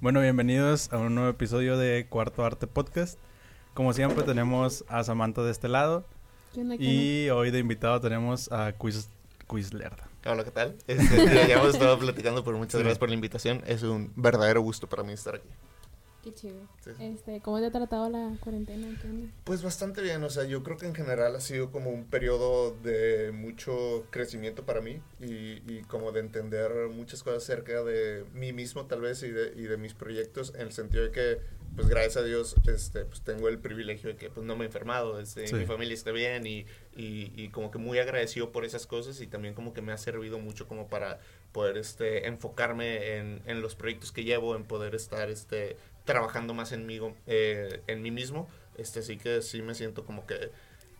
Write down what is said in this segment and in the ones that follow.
Bueno, bienvenidos a un nuevo episodio de Cuarto Arte Podcast. Como siempre tenemos a Samantha de este lado ¿Qué onda, qué y hoy de invitado tenemos a Quiz, Quizlerda. Hola, ¿qué tal? Este, ya hemos estado platicando, pero muchas Sí. gracias por la invitación. Es un verdadero gusto para mí estar aquí. Qué chido. Sí. Este, ¿cómo te ha tratado la cuarentena? Pues bastante bien, o sea, yo creo que en general ha sido como un periodo de mucho crecimiento para mí y, y como de entender muchas cosas acerca de mí mismo tal vez y de, y de mis proyectos en el sentido de que, pues gracias a Dios, este, pues tengo el privilegio de que pues no me he enfermado, este, Sí. mi familia está bien y, y, y como que muy agradecido por esas cosas y también como que me ha servido mucho como para poder este, enfocarme en, en los proyectos que llevo, en poder estar este, trabajando más en mí, eh, en mí mismo. Este, así que sí me siento como que,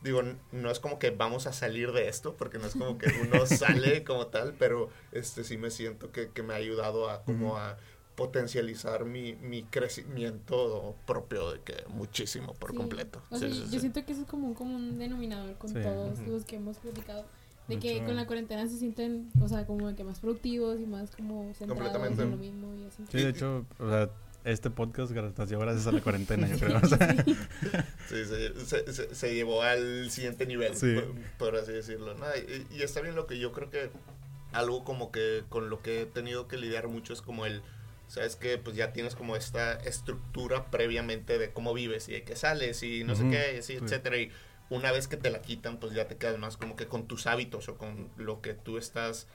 digo, no es como que vamos a salir de esto, porque no es como que uno sale como tal, pero este, sí me siento que, que me ha ayudado a como a potencializar mi, mi crecimiento propio de que muchísimo por Sí. completo. O Sí, sea, sí, yo sí. siento que eso es como un común denominador con Sí. todos los que hemos platicado. De De que con la cuarentena se sienten, o sea, como que más productivos y más como centrados Completamente. en lo mismo y así. Sí, de hecho, o sea, este podcast nació gracias a la cuarentena, yo creo. o sea, Sí, se, se- se- se llevó al siguiente nivel, Sí. por, por así decirlo. ¿no? Y, y está bien lo que yo creo que algo como que con lo que he tenido que lidiar mucho es como el, sabes que pues ya tienes como esta estructura previamente de cómo vives y de qué sales y no sé qué, y así, sí. etcétera. Y una vez que te la quitan, pues ya te quedas más como que con tus hábitos o con lo que tú estás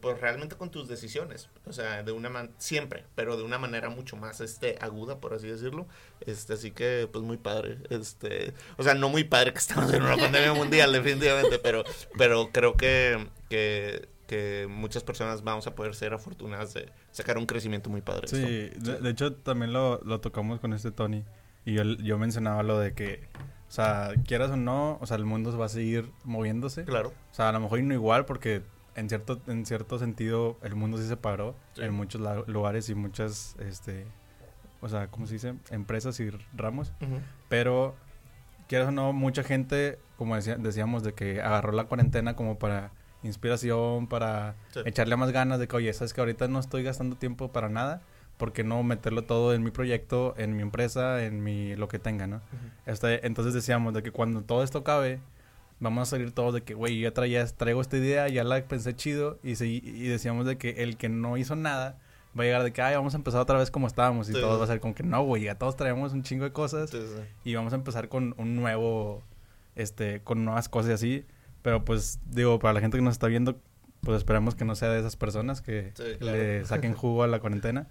pues realmente con tus decisiones, o sea, de una man siempre, pero de una manera mucho más este aguda, por así decirlo. Este, así que pues muy padre, este, o sea, no muy padre que estamos en una pandemia mundial definitivamente, pero pero creo que que que muchas personas vamos a poder ser afortunadas de sacar un crecimiento muy padre. sí, de, de hecho también lo, lo tocamos con este Tony y yo, yo mencionaba lo de que, o sea, quieras o no, o sea, el mundo va a seguir moviéndose. Claro. O sea, a lo mejor no igual porque en cierto, en cierto sentido el mundo sí se paró Sí. en muchos lugares y muchas, este, o sea, ¿cómo se dice? Empresas y ramos. Ujú. Pero, quieras o no, mucha gente, como decía- decíamos, de que agarró la cuarentena como para inspiración, para Sí. echarle más ganas de que, oye, sabes que ahorita no estoy gastando tiempo para nada, ¿por qué no meterlo todo en mi proyecto, en mi empresa, en mi lo que tenga, ¿no? Este, entonces decíamos de que cuando todo esto acabe, vamos a salir todos de que, güey, yo ya traía, traigo esta idea, ya la pensé chido, y, se- y decíamos de que el que no hizo nada va a llegar de que, ay, vamos a empezar otra vez como estábamos, y Sí. todos va a ser como que, no, güey, ya todos traemos un chingo de cosas, Sí, sí. y vamos a empezar con un nuevo, este, con nuevas cosas y así, pero pues, digo, para la gente que nos está viendo, pues esperamos que no sea de esas personas que claro. le saquen jugo a la cuarentena.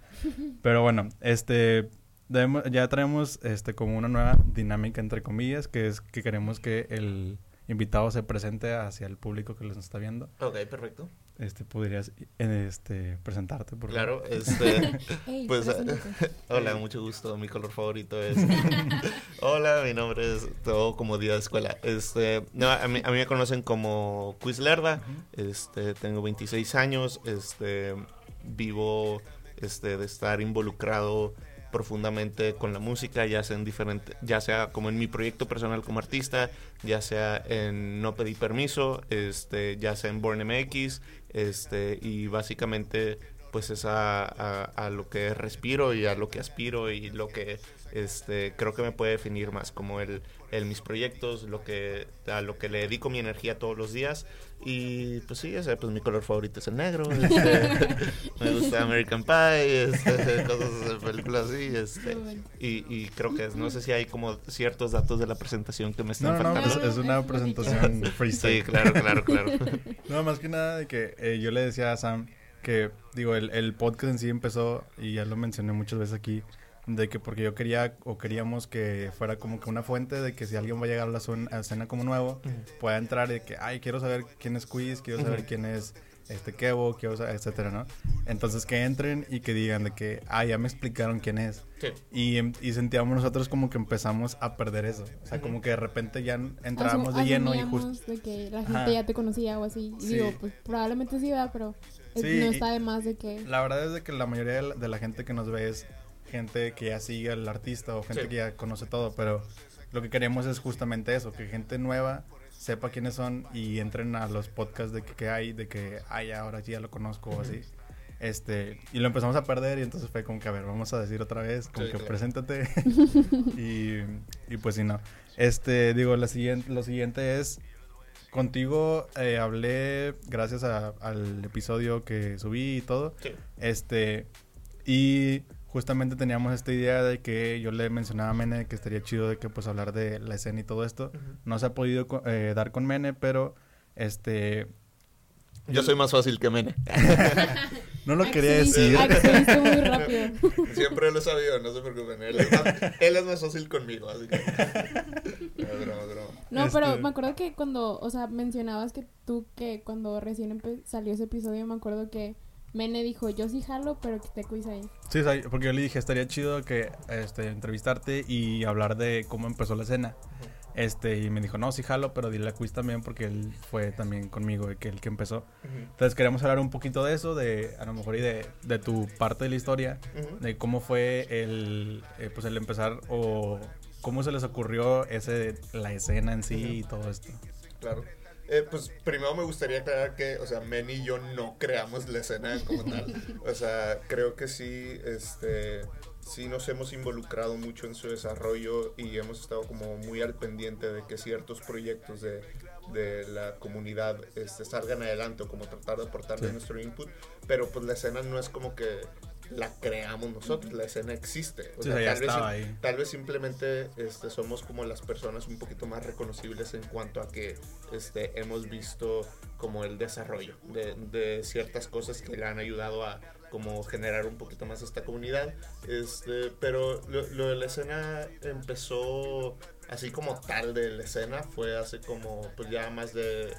Pero bueno, este debemos- ya traemos este como una nueva dinámica entre comillas, que es que queremos que el invitado se presente hacia el público que los está viendo. Ok, perfecto. Este podrías este presentarte, por? Claro, este Ey, Pues. Hola, mucho gusto. Mi color favorito es. Hola, mi nombre es todo como día de escuela. Este, no, a mí, a mí me conocen como Quizlerda. Este, tengo 26 años. Este, vivo este de estar involucrado profundamente con la música, ya sea en diferente, ya sea como en mi proyecto personal como artista, ya sea en No pedí permiso, este, ya sea en Born MX, este, y básicamente pues es a, a- a lo que respiro y a lo que aspiro y lo que este creo que me puede definir más como el, el mis proyectos lo que a lo que le dedico mi energía todos los días. Y pues sí ese pues mi color favorito es el negro este, me gusta American Pie este, cosas de películas así este, y, y creo que es, no sé si hay como ciertos datos de la presentación que me están No, no, no, faltando. es, es una Es que presentación freestyle. sí claro claro claro. No, más que nada de que eh, yo le decía a Sam que, digo, el, el podcast en sí empezó, y ya lo mencioné muchas veces aquí, de que porque yo quería o queríamos que fuera como que una fuente de que si alguien va a llegar a la zona- a la escena como nuevo, pueda entrar y de que, ay, quiero saber quién es Quiz, quiero saber Ujú. quién es este Kevo, quiero saber, etcétera, ¿no? Entonces que entren y que digan de que, ah, ya me explicaron quién es. Sí. Y, em- y sentíamos nosotros como que empezamos a perder eso. O sea, como que de repente ya entrábamos de lleno y justo... de que la gente Ajá. ya te conocía o así. Y Sí. digo, pues probablemente sí, ¿verdad? Pero eh, Sí, no está de más de que... La verdad es de que la mayoría de la, de la gente que nos ve es gente que ya sigue al artista o gente Sí. que ya conoce todo, pero lo que queremos es justamente eso, que gente nueva sepa quiénes son y entren a los podcasts de que, que hay, de que, ay, ahora sí ya lo conozco o así. Este, y lo empezamos a perder y entonces fue como que, a ver, vamos a decir otra vez, como Sí, que claro. preséntate. y, y pues sí, no. Este, digo, la siguiente, lo siguiente es, contigo eh, hablé gracias a- al episodio que subí y todo. Sí. Este, y justamente teníamos esta idea de que yo le mencionaba a Mene que estaría chido de que pues hablar de la escena y todo esto. No se ha podido eh, dar con Mene, pero este, Yo soy más fácil que Mene. no lo quería decir. muy rápido. Siempre lo he sabido, no se preocupen. Él es más, él es más fácil conmigo, así que. Broma, broma. No, Este- pero me acuerdo que cuando, o sea, mencionabas que tú, que cuando recién salió ese episodio, me acuerdo que Mene dijo, yo sí jalo, pero que esté quiz ahí. Sí, porque yo le dije, estaría chido que este, entrevistarte y hablar de cómo empezó la escena. Este, y me dijo, no, sí jalo, pero dile a Quiz también porque él fue también conmigo, el que, el que empezó. Entonces queríamos hablar un poquito de eso, de a lo mejor y de, de tu parte de la historia, de cómo fue el, eh, pues el empezar o cómo se les ocurrió ese, la escena en sí y todo esto. Claro. Eh, pues primero me gustaría aclarar que, o sea, Men y yo no creamos la escena como tal. O sea, creo que sí, este, sí nos hemos involucrado mucho en su desarrollo y hemos estado como muy al pendiente de que ciertos proyectos de, de la comunidad este, salgan adelante o como tratar de aportarle Sí. nuestro input. Pero pues la escena no es como que la creamos nosotros, la escena existe. O Sí, sea, ya tal vez estaba sim- ahí. Tal vez simplemente este, somos como las personas un poquito más reconocibles en cuanto a que este, hemos visto como el desarrollo de, de ciertas cosas que le han ayudado a como generar un poquito más esta comunidad. Este, pero lo, lo de la escena empezó así como tal de la escena, fue hace como pues ya más de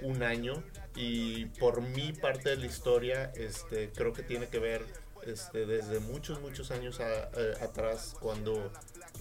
un año y por mi parte de la historia este, creo que tiene que ver este, desde muchos, muchos años eh, atrás, cuando,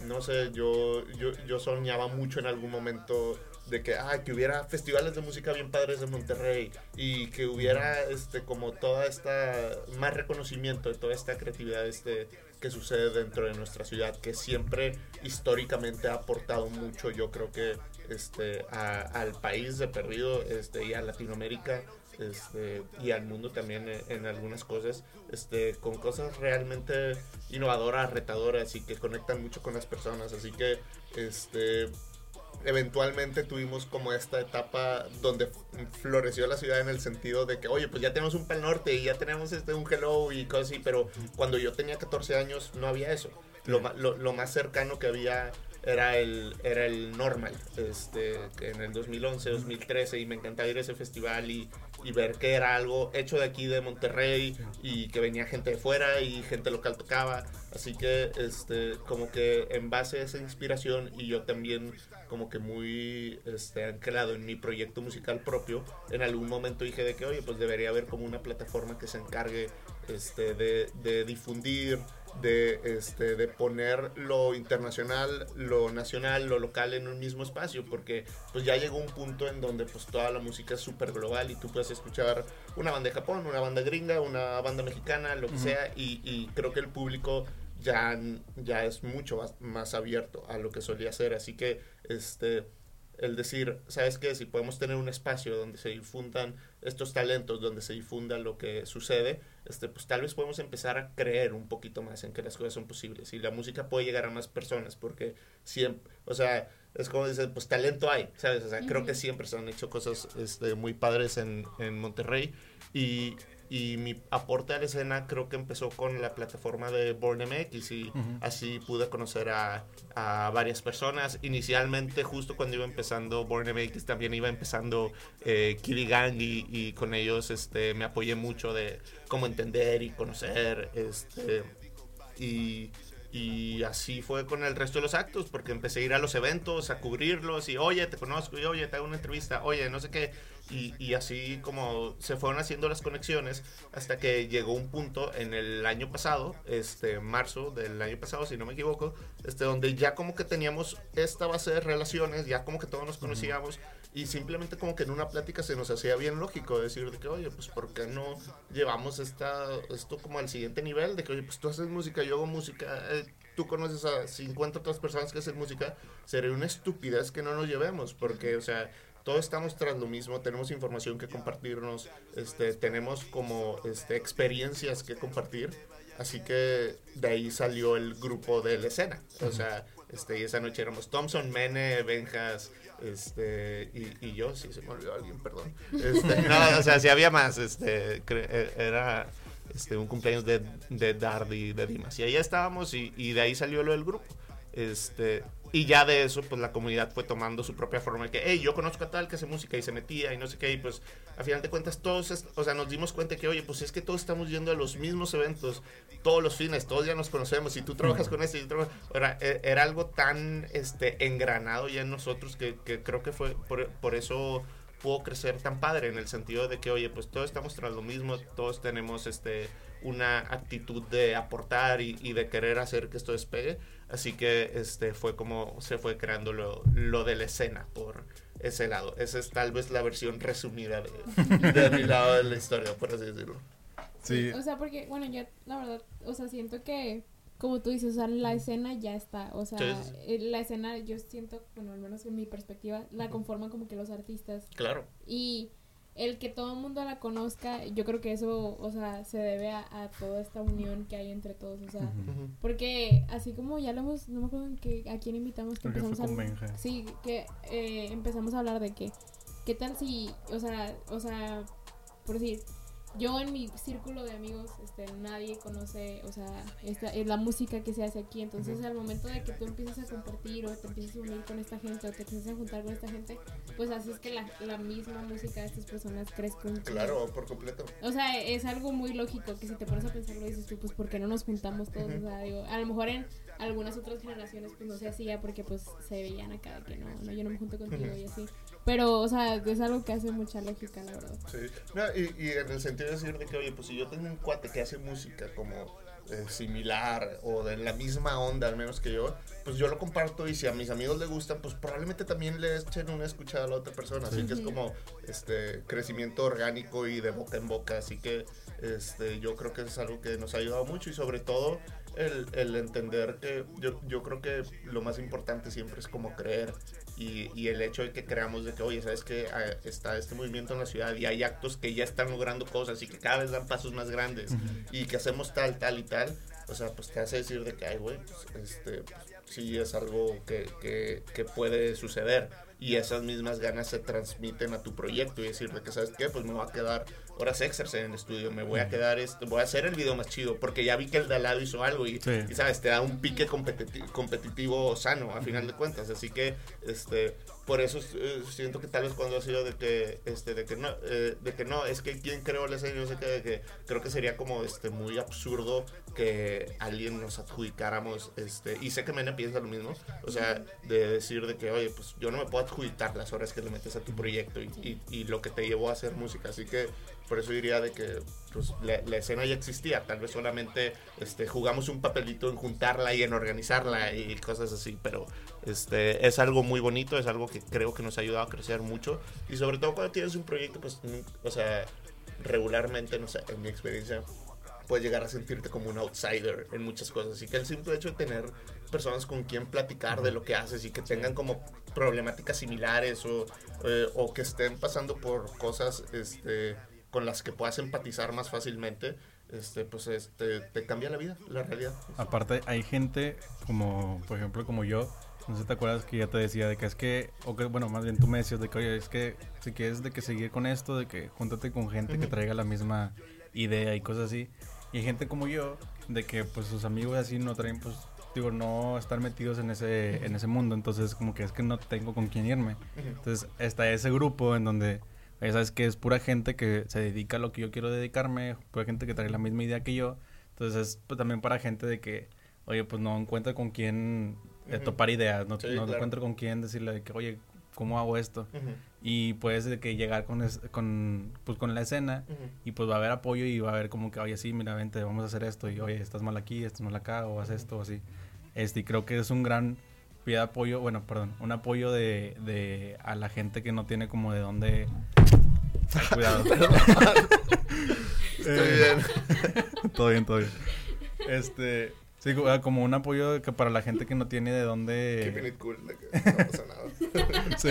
no sé, yo, yo, yo soñaba mucho en algún momento de que, ah, que hubiera festivales de música bien padres en Monterrey y que hubiera este, como toda esta, más reconocimiento de toda esta creatividad este, que sucede dentro de nuestra ciudad, que siempre históricamente ha aportado mucho, yo creo que este, al país de perdido este, y a Latinoamérica este, y al mundo también en, en algunas cosas, este, con cosas realmente innovadoras, retadoras y que conectan mucho con las personas. Así que este, eventualmente tuvimos como esta etapa donde floreció la ciudad en el sentido de que, oye, pues ya tenemos un Pal Norte y ya tenemos este, un Hello y cosas así, pero cuando yo tenía 14 años no había eso. Lo, más cercano que había era el, era el normal, este, en el 2011, 2013, y me encantaba ir a ese festival y, y ver que era algo hecho de aquí de Monterrey y que venía gente de fuera y gente local tocaba. Así que, este, como que en base a esa inspiración y yo también como que muy este, anclado en mi proyecto musical propio, en algún momento dije de que, oye, pues debería haber como una plataforma que se encargue este, de, de difundir, de, este, de poner lo internacional, lo nacional, lo local en un mismo espacio, porque pues ya llegó un punto en donde pues toda la música es súper global y tú puedes escuchar una banda de Japón, una banda gringa, una banda mexicana, lo que sea, y, y creo que el público ya, ya es mucho más, más abierto a lo que solía ser, así que este el decir, ¿sabes qué? Si podemos tener un espacio donde se difundan estos talentos, donde se difunda lo que sucede, este, pues tal vez podemos empezar a creer un poquito más en que las cosas son posibles y la música puede llegar a más personas porque siempre, o sea, es como dices, pues talento hay, ¿sabes? O sea, creo que siempre se han hecho cosas este, muy padres en, en Monterrey y, y mi aporte a la escena creo que empezó con la plataforma de Born MX y así pude conocer a, a varias personas. Inicialmente, justo cuando iba empezando Born MX, también iba empezando eh, Gang y, y con ellos este, me apoyé mucho de cómo entender y conocer. Este, y, y así fue con el resto de los actos, porque empecé a ir a los eventos, a cubrirlos y, oye, te conozco, y oye, te hago una entrevista, oye, no sé qué. Y, y así como se fueron haciendo las conexiones hasta que llegó un punto en el año pasado, este marzo del año pasado, si no me equivoco, este donde ya como que teníamos esta base de relaciones, ya como que todos nos conocíamos y simplemente como que en una plática se nos hacía bien lógico decir de que, oye, pues ¿por qué no llevamos esta, esto como al siguiente nivel? De que, oye, pues tú haces música, yo hago música, eh, tú conoces a 50 otras personas que hacen música, sería una estupidez que no nos llevemos, porque, o sea, todos estamos tras lo mismo, tenemos información que compartirnos, este, tenemos como este, experiencias que compartir, así que de ahí salió el grupo de la escena, o sea, este, y esa noche éramos Thompson, Mene, Benjas, este, y, yo, si se me olvidó alguien, perdón. Este, no, o sea, si había más, este, e, era este, un cumpleaños de, de Dardy, de Dimas, y ahí estábamos, y, y de ahí salió lo del grupo. Este, y ya de eso, pues la comunidad fue tomando su propia forma de que, hey, yo conozco a tal que hace música y se metía y no sé qué, y pues a final de cuentas todos, o sea, nos dimos cuenta que, oye, pues es que todos estamos yendo a los mismos eventos todos los fines, todos ya nos conocemos y tú trabajas con este y yo era, e, era, algo tan este, engranado ya en nosotros que, que creo que fue por, por eso pudo crecer tan padre en el sentido de que, oye, pues todos estamos tras lo mismo, todos tenemos este una actitud de aportar y, y, de querer hacer que esto despegue. Así que este fue como se fue creando lo, lo de la escena por ese lado. Esa es tal vez la versión resumida de, de mi lado de la historia, por así decirlo. Sí. O sea, porque, bueno, yo la verdad, o sea, siento que, como tú dices, o sea, la escena ya está. O sea, eh, la escena yo siento, bueno, al menos en mi perspectiva, la conforman como que los artistas. Claro. Y el que todo el mundo la conozca, yo creo que eso, o sea, se debe a, toda esta unión que hay entre todos, o sea, porque así como ya lo hemos, no me acuerdo que, a quién invitamos que empezamos a hablar, sí, que eh, empezamos a hablar de que, qué tal si, o sea, o sea, por decir, yo en mi círculo de amigos, este, nadie conoce, o sea, esta, es la música que se hace aquí. Entonces, al momento de que tú empiezas a compartir o te empiezas a unir con esta gente o te empiezas a juntar con esta gente, pues haces que la, la misma música de estas personas crezca un Claro, por completo. O sea, es algo muy lógico que si te pones a pensarlo dices tú, pues, ¿por qué no nos juntamos todos? O sea, digo, a lo mejor en algunas otras generaciones, pues, no se hacía porque, pues, se veían acá que no, no, yo no me junto contigo y así. Pero, o sea, es algo que hace mucha lógica, la verdad. Sí. No, y, y, en el sentido de decir de que, oye, pues si yo tengo un cuate que hace música como eh, similar o de la misma onda, al menos que yo, pues yo lo comparto y si a mis amigos les gustan, pues probablemente también le echen una escuchada a la otra persona. Así que es como este crecimiento orgánico y de boca en boca. Así que este, yo creo que es algo que nos ha ayudado mucho y sobre todo el, el entender que yo, yo, creo que lo más importante siempre es como creer y, y, el hecho de que creamos de que, oye, sabes que ah, está este movimiento en la ciudad y hay actos que ya están logrando cosas y que cada vez dan pasos más grandes y que hacemos tal, tal y tal, o sea, pues te hace decir de que, ay, güey, pues, este, pues, sí es algo que, que, que puede suceder y esas mismas ganas se transmiten a tu proyecto y decir de que, ¿sabes qué? Pues me va a quedar horas extras en el estudio, me voy a quedar, esto, voy a hacer el video más chido, porque ya vi que el de al lado hizo algo y, sabes, te da un pique competitivo, competitivo sano a final de cuentas, así que, este, por eso eh, siento que tal vez cuando ha sido de que, este, de que no, eh, de que no, es que quien creó la serie, no sé que creo que sería como, este, muy absurdo que alguien nos adjudicáramos, este, y sé que Mena piensa lo mismo, o sea, de decir de que, oye, pues yo no me puedo adjudicar las horas que le metes a tu proyecto y, y, lo que te llevó a hacer música, así que por eso diría de que pues, la, escena ya existía, tal vez solamente este, jugamos un papelito en juntarla y en organizarla y cosas así, pero este, es algo muy bonito, es algo que creo que nos ha ayudado a crecer mucho y sobre todo cuando tienes un proyecto, pues, o sea, regularmente, no sé, en mi experiencia, puedes llegar a sentirte como un outsider en muchas cosas. Así que el simple hecho de tener personas con quien platicar de lo que haces y que tengan como problemáticas similares o, eh, o que estén pasando por cosas este, con las que puedas empatizar más fácilmente, este, pues este, te cambia la vida, la realidad. Aparte, hay gente como, por ejemplo, como yo, no sé si te acuerdas que ya te decía de que es que, o que, bueno, más bien tú me decías de que, oye, es que si quieres de que seguir con esto, de que júntate con gente que traiga la misma idea y cosas así. Y hay gente como yo, de que pues sus amigos así no traen, pues, digo, no están metidos en ese, en ese mundo, entonces como que es que no tengo con quién irme. Entonces está ese grupo en donde sabes que es pura gente que se dedica a lo que yo quiero dedicarme, pura gente que trae la misma idea que yo. Entonces es pues, también para gente de que, oye, pues no encuentra con quién eh, topar ideas, no, no encuentro con quién decirle de que, oye, ¿cómo hago esto? Y puedes de que llegar con, con, pues, con la escena y pues va a haber apoyo y va a haber como que, oye, sí, mira, vente, vamos a hacer esto y, oye, estás mal aquí, estás mal acá o haz esto o así. Este, y creo que es un gran pide apoyo, bueno, perdón, un apoyo de, de a la gente que no tiene como de dónde... cuidado. Estoy bien. todo bien, todo bien. Este, Sí, como un apoyo que para la gente que no tiene de dónde... Keeping it cool, de que no pasa nada. sí.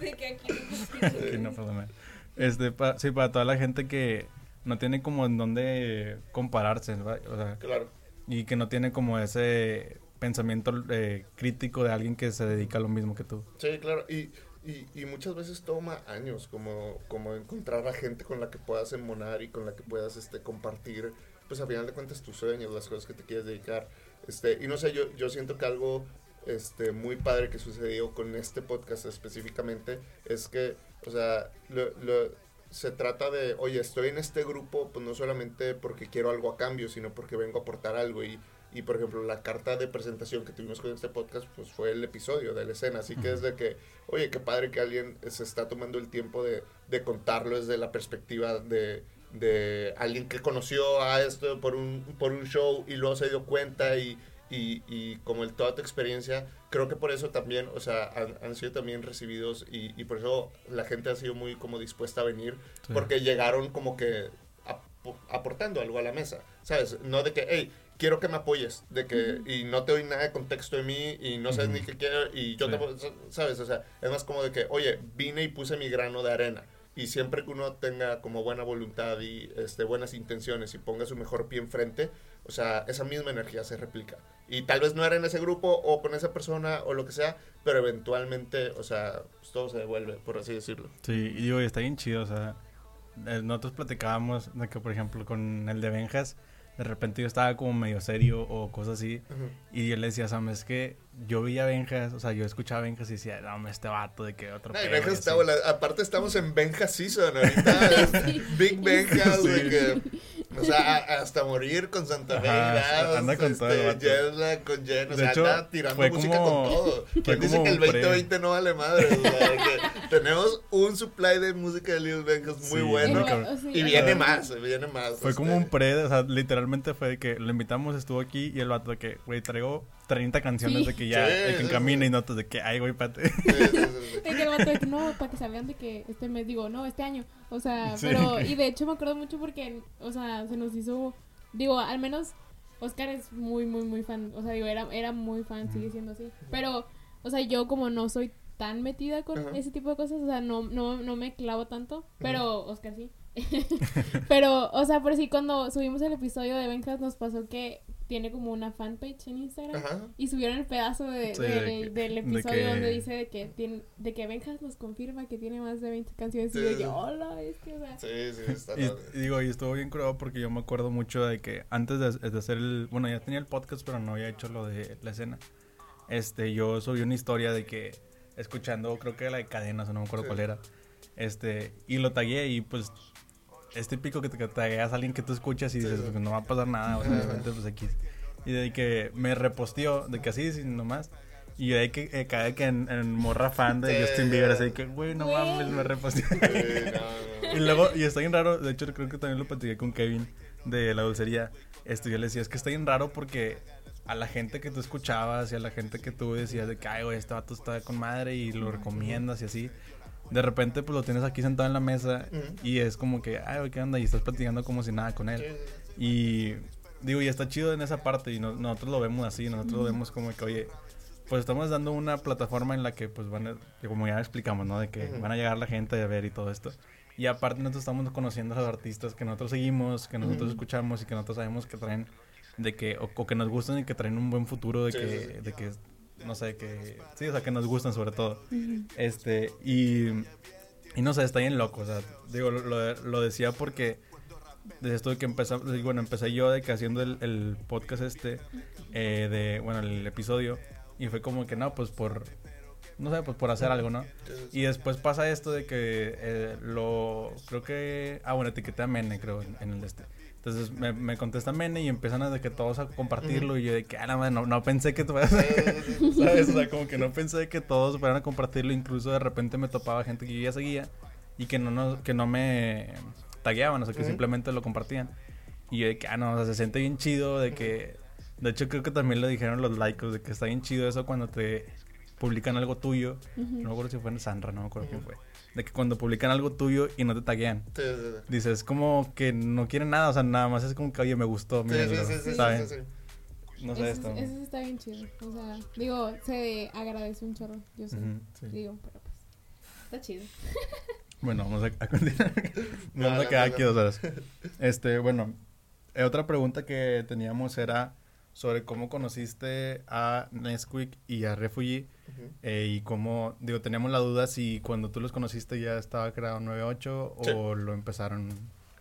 de que aquí no pasa nada. Este, sí, para toda la gente que no tiene como en dónde compararse, O sea, claro. Y que no tiene como ese pensamiento eh, crítico de alguien que se dedica a lo mismo que tú. Sí, claro. Y, y, y, muchas veces toma años como, como encontrar a gente con la que puedas embonar y con la que puedas este, compartir, pues a final de cuentas tus sueños, las cosas que te quieres dedicar. Este, y no sé, yo, yo siento que algo este, muy padre que sucedió con este podcast específicamente es que, o sea, lo, lo, se trata de, oye, estoy en este grupo, pues no solamente porque quiero algo a cambio, sino porque vengo a aportar algo. Y, y por ejemplo, la carta de presentación que tuvimos con este podcast, pues fue el episodio de la escena. Así que es de que, oye, qué padre que alguien se está tomando el tiempo de, de contarlo desde la perspectiva de, de alguien que conoció a esto por un, por un show y luego se dio cuenta y, y, y como el, toda tu experiencia, creo que por eso también, o sea, han, sido también recibidos y, y, por eso la gente ha sido muy como dispuesta a venir, porque llegaron como que aportando algo a la mesa, ¿sabes? No de que, hey, quiero que me apoyes, de que, y no te doy nada de contexto de mí, y no sabes ni qué quiero, y yo te, ¿sabes? O sea, es más como de que, oye, vine y puse mi grano de arena y siempre que uno tenga como buena voluntad y este, buenas intenciones y ponga su mejor pie enfrente, o sea, esa misma energía se replica. Y tal vez no era en ese grupo o con esa persona o lo que sea, pero eventualmente, o sea, pues todo se devuelve, por así decirlo. Sí, y digo, está bien chido, o sea, eh, nosotros platicábamos de que, por ejemplo, con el de Benjas, de repente yo estaba como medio serio o cosas así. Y yo le decía, Sam, es que yo veía Benjas, o sea, yo escuchaba Benjas y decía, no, este vato de que otro. No, Benjas está, aparte estamos en Benjas Season ahorita. Big Benjas, de que o sea, hasta morir con Santa Fe anda con todo este, con Jen, o sea, anda tirando música con todo. ¿Quién dice que el 2020 no vale madre? O sea, que tenemos un supply de música de Lil Benjas muy bueno. y viene más, viene más. Fue como un pre, o sea, literalmente fue de que lo invitamos, estuvo aquí y el vato de que, güey, traigo 30 canciones de que ya, de que camina y notas de que, ay, güey, pate. de que el vato de que no, para que sabían de que este mes, digo, no, este año. O sea, pero, y de hecho me acuerdo mucho porque, o sea, se nos hizo, digo, al menos Oscar es muy, muy, muy fan. O sea, digo, era, era muy fan, sigue siendo así. Pero, o sea, yo como no soy tan metida con ese tipo de cosas, o sea, no, no, no me clavo tanto, pero Oscar sí. pero, o sea, por si cuando subimos el episodio de Benjas nos pasó que tiene como una fanpage en Instagram y subieron el pedazo de, del episodio donde dice de que tiene, de que Benjas nos confirma que tiene más de 20 canciones y yo, hola, es que, o sea. Sí, sí, está y, digo, y estuvo bien curado porque yo me acuerdo mucho de que antes de, de, hacer el, bueno, ya tenía el podcast, pero no había hecho lo de la escena. Este, yo subí una historia de que escuchando, creo que la de cadenas, o no me acuerdo cuál era. Este, y lo tagué y pues es típico que te tagueas a alguien que tú escuchas y dices, pues, no va a pasar nada, o sea, pues aquí. Y de ahí que me reposteó, de que así, sin nomás. Y de ahí que eh, cae que en, morra fan de Justin Bieber, así que, güey, no mames, me reposteó. y luego, y está bien raro, de hecho creo que también lo platiqué con Kevin de la dulcería. Esto yo le decía, es que está bien raro porque a la gente que tú escuchabas y a la gente que tú decías de que, ay, güey, este vato está con madre y lo recomiendas y así de repente pues lo tienes aquí sentado en la mesa y es como que, ay, ¿qué onda? Y estás platicando como si nada con él. Y digo, y está chido en esa parte y nosotros lo vemos así, nosotros lo vemos como que, oye, pues estamos dando una plataforma en la que pues van a, como ya explicamos, ¿no? De que van a llegar la gente a ver y todo esto. Y aparte nosotros estamos conociendo a los artistas que nosotros seguimos, que nosotros escuchamos y que nosotros sabemos que traen, de que, o, que nos gustan y que traen un buen futuro, de que, de que no sé, que sí, o sea, que nos gustan sobre todo. Este, y, y no sé, está bien loco, o sea, digo, lo, lo decía porque desde esto de que empecé, bueno, empecé yo de que haciendo el, el podcast este, eh, de, bueno, el episodio, y fue como que no, pues por, no sé, pues por hacer algo, ¿no? Y después pasa esto de que eh, lo, creo que, ah, bueno, etiqueté a Mene, creo, en el este. Entonces me, me contesta Mene y empiezan a de que todos a compartirlo y yo de que, ah, no, no, no pensé que ¿sabes? O sea, como que no pensé que todos fueran a compartirlo, incluso de repente me topaba gente que yo ya seguía y que no, no que no me tagueaban, o sea, que simplemente lo compartían. Y yo de que, ah, no, o sea, se siente bien chido de que, de hecho creo que también lo dijeron los likes, de que está bien chido eso cuando te publican algo tuyo. No me acuerdo si fue en Sandra, no me acuerdo quién fue de que cuando publican algo tuyo y no te taguean. Dices, como que no quieren nada, o sea, nada más es como que, oye, me gustó, sí, sí, ¿sabes? No sé esto. Eso sí está bien chido. O sea, digo, se agradece un chorro. Yo sé. Digo, pero pues. Está chido. Bueno, vamos a, continuar. vamos a quedar aquí dos horas. Este, bueno, eh, otra pregunta que teníamos era sobre cómo conociste a Nesquik y a Refugee eh, y cómo, digo, teníamos la duda si cuando tú los conociste ya estaba creado 98 o lo empezaron.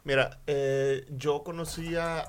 Mira, eh, yo conocí a,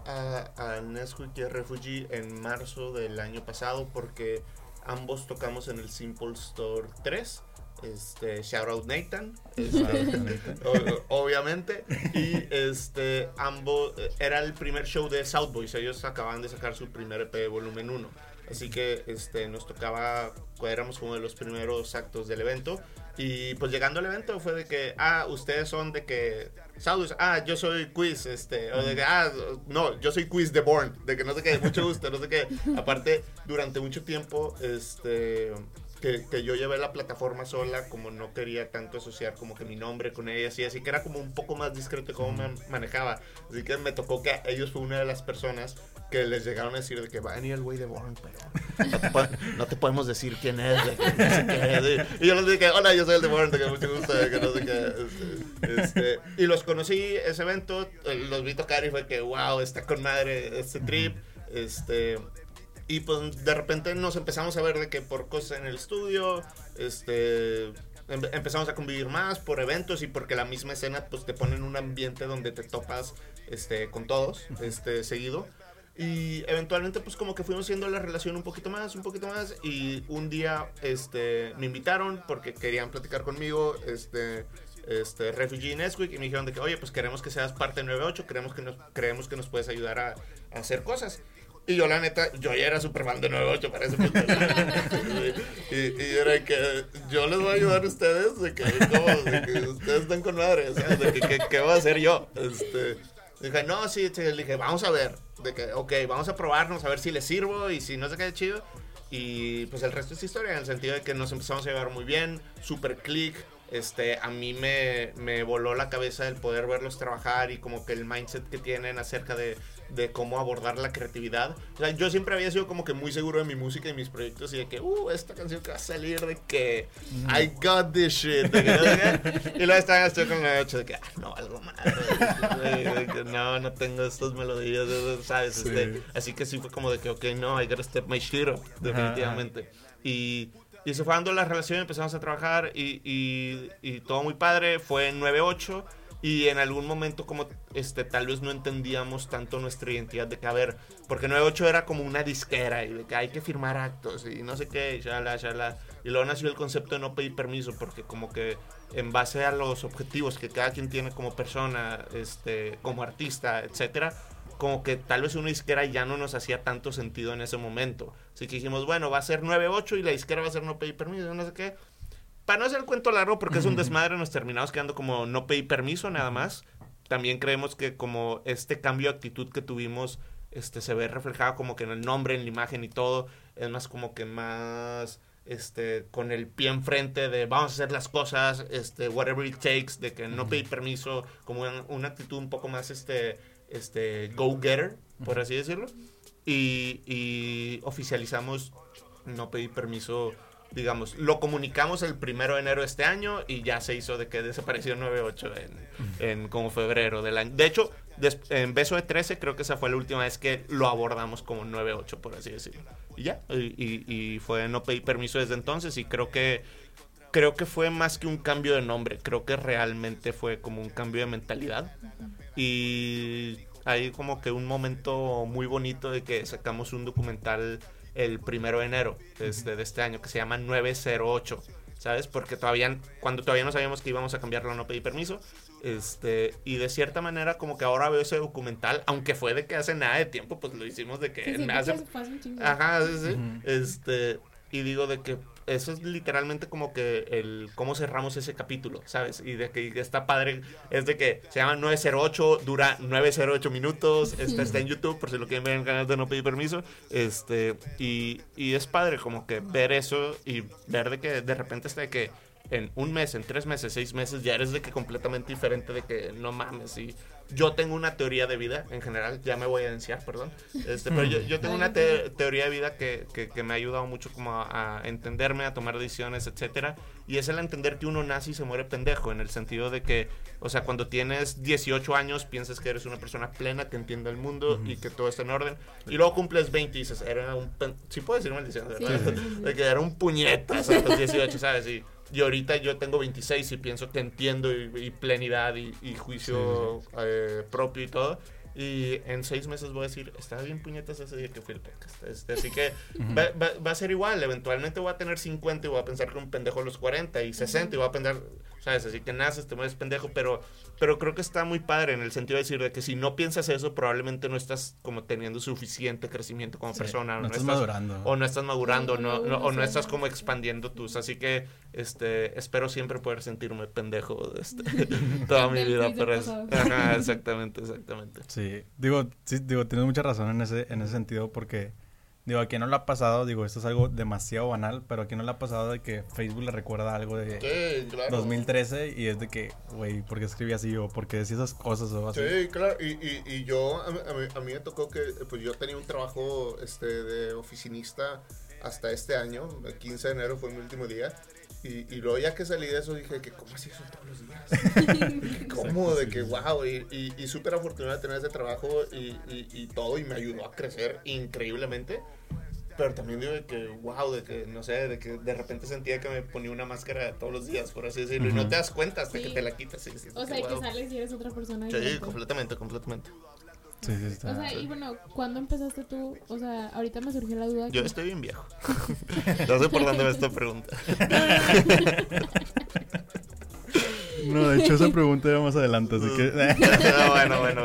a, Nesquik y a Refugee en marzo del año pasado porque ambos tocamos en el Simple Store 3 este, shout out Nathan, este, obviamente, y este, ambos, era el primer show de South Boys, ellos acababan de sacar su primer EP volumen 1, así que este, nos tocaba, éramos como de los primeros actos del evento, y pues llegando al evento fue de que, ah, ustedes son de que, South ah, yo soy Quiz, este, o de que, ah, no, yo soy Quiz de Born, de que no sé qué, mucho gusto, no sé qué, aparte, durante mucho tiempo, este que, que, yo llevé la plataforma sola, como no quería tanto asociar como que mi nombre con ella, así, así que era como un poco más discreto cómo me manejaba. Así que me tocó que ellos fue una de las personas que les llegaron a decir de que va a venir el güey de Born, pero no te, podemos decir quién es, de que Y yo les dije, hola, yo soy el de Born, de que mucho gusto, de que no sé qué. Este, este, y los conocí ese evento, los vi tocar y fue que, wow, está con madre este trip. Este, y pues de repente nos empezamos a ver de que por cosas en el estudio, este, em, empezamos a convivir más por eventos y porque la misma escena pues te pone en un ambiente donde te topas este, con todos, este, seguido. Y eventualmente pues como que fuimos haciendo la relación un poquito más, un poquito más. Y un día este, me invitaron porque querían platicar conmigo, este, este, Refugee Nesquik, y me dijeron de que, oye, pues queremos que seas parte de 98, creemos que nos, creemos que nos puedes ayudar a, a hacer cosas. Y yo, la neta, yo ya era super fan de 98 para ese punto. y, y era que yo les voy a ayudar a ustedes, de que, de que ustedes estén con madre, de que, ¿qué voy a hacer yo? Este, dije, no, sí, sí, le dije, vamos a ver, de que, ok, vamos a probarnos, a ver si les sirvo y si no se queda chido. Y pues el resto es historia, en el sentido de que nos empezamos a llevar muy bien, super click. Este, a mí me, me voló la cabeza el poder verlos trabajar y como que el mindset que tienen acerca de de cómo abordar la creatividad. O sea, yo siempre había sido como que muy seguro de mi música y mis proyectos y de que, uh, esta canción que va a salir de que I got this shit. y luego estaba estoy con la hecho de que, ah, no, algo más. no, no tengo estas melodías, ¿sabes? Este, así que sí fue como de que, ok, no, I gotta step my shit up, definitivamente. Y, y se fue dando la relación, empezamos a trabajar y, y, y todo muy padre. Fue 9-8 y en algún momento como este tal vez no entendíamos tanto nuestra identidad de que a ver porque 98 era como una disquera y de que hay que firmar actos y no sé qué ya ya y luego nació el concepto de no pedir permiso porque como que en base a los objetivos que cada quien tiene como persona este como artista etcétera como que tal vez una disquera ya no nos hacía tanto sentido en ese momento. Así que dijimos bueno va a ser 98 y la disquera va a ser no pedir permiso no sé qué para no hacer el cuento largo, porque es un desmadre, nos terminamos quedando como no pedí permiso nada más. También creemos que como este cambio de actitud que tuvimos este se ve reflejado como que en el nombre, en la imagen y todo, es más como que más este con el pie enfrente de vamos a hacer las cosas, este whatever it takes, de que no pedí permiso, como una, actitud un poco más este este go getter, por así decirlo. Y, y oficializamos no pedí permiso digamos, lo comunicamos el primero de enero de este año y ya se hizo de que desapareció 9-8 en, en, como febrero del año. De hecho, en Beso de 13 creo que esa fue la última vez que lo abordamos como 9-8, por así decirlo. Y ya, y, y, fue no pedí permiso desde entonces y creo que creo que fue más que un cambio de nombre, creo que realmente fue como un cambio de mentalidad. Y hay como que un momento muy bonito de que sacamos un documental el primero de enero este, de este año, que se llama 908. ¿Sabes? Porque todavía, cuando todavía no sabíamos que íbamos a cambiarlo, no pedí permiso. Este, y de cierta manera, como que ahora veo ese documental, aunque fue de que hace nada de tiempo, pues lo hicimos de que sí, Ajá, sí, sí. Este, y digo de que eso es literalmente como que el cómo cerramos ese capítulo, ¿sabes? Y de que está padre, es de que se llama 908, dura 908 minutos, está, está en YouTube, por si lo quieren ver en el canal de No Pedí Permiso, este, y, y es padre como que ver eso y ver de que de repente está de que en un mes, en tres meses, seis meses, ya eres de que completamente diferente de que no mames y yo tengo una teoría de vida en general, ya me voy a enunciar, perdón, este, pero yo, yo tengo una teoría de vida que, que, me ha ayudado mucho como a, entenderme, a tomar decisiones, etcétera, y es el entender que uno nace y se muere pendejo, en el sentido de que, o sea, cuando tienes 18 años piensas que eres una persona plena, que entiende el mundo y que todo está en orden, y luego cumples 20 y dices, era un, sí puedo decir maldición, de que era un puñetas a los 18, ¿sabes? Y y ahorita yo tengo 26 y pienso que entiendo y, plenidad y, juicio eh, propio y todo. Y en seis meses voy a decir, estaba bien puñetas ese día que fui el podcast. Este, así que va, va, a ser igual. Eventualmente voy a tener 50 y voy a pensar que un pendejo a los 40 y 60 y voy a pensar, ¿sabes? Así que naces, te mueves pendejo, pero, pero creo que está muy padre en el sentido de decir de que si no piensas eso, probablemente no estás como teniendo suficiente crecimiento como persona. No, estás, madurando. O no estás madurando, no, o no estás como expandiendo tus. Así que este espero siempre poder sentirme pendejo este, toda mi vida. Pero es, exactamente, exactamente. Sí, digo, sí, digo, tienes mucha razón en ese, en ese sentido porque Digo, a quien no le ha pasado, digo, esto es algo demasiado banal, pero a quien no le ha pasado de que Facebook le recuerda algo de 2013 y es de que, güey, ¿por qué escribí así o por qué decía esas cosas o así? Sí, claro, y, y, y yo, a mí, a mí, me tocó que, pues yo tenía un trabajo este, de oficinista hasta este año, el 15 de enero fue mi último día, y, y, luego ya que salí de eso dije que cómo así son todos los días. ¿Cómo? De que wow. Y, y, y súper afortunado de tener ese trabajo y, y, todo y me ayudó a crecer increíblemente pero también digo de que, wow, de que, no sé, de que de repente sentía que me ponía una máscara todos los días, por así decirlo, y no te das cuenta hasta que te la quitas. o sea, que sales y eres otra persona. Sí, completamente, completamente. Sí, sí, está. O sea, y bueno, ¿cuándo empezaste tú? O sea, ahorita me surgió la duda. Yo estoy bien viejo. no sé por dónde me esta pregunta. No, de hecho esa pregunta ya más adelante, así que... no, bueno, bueno,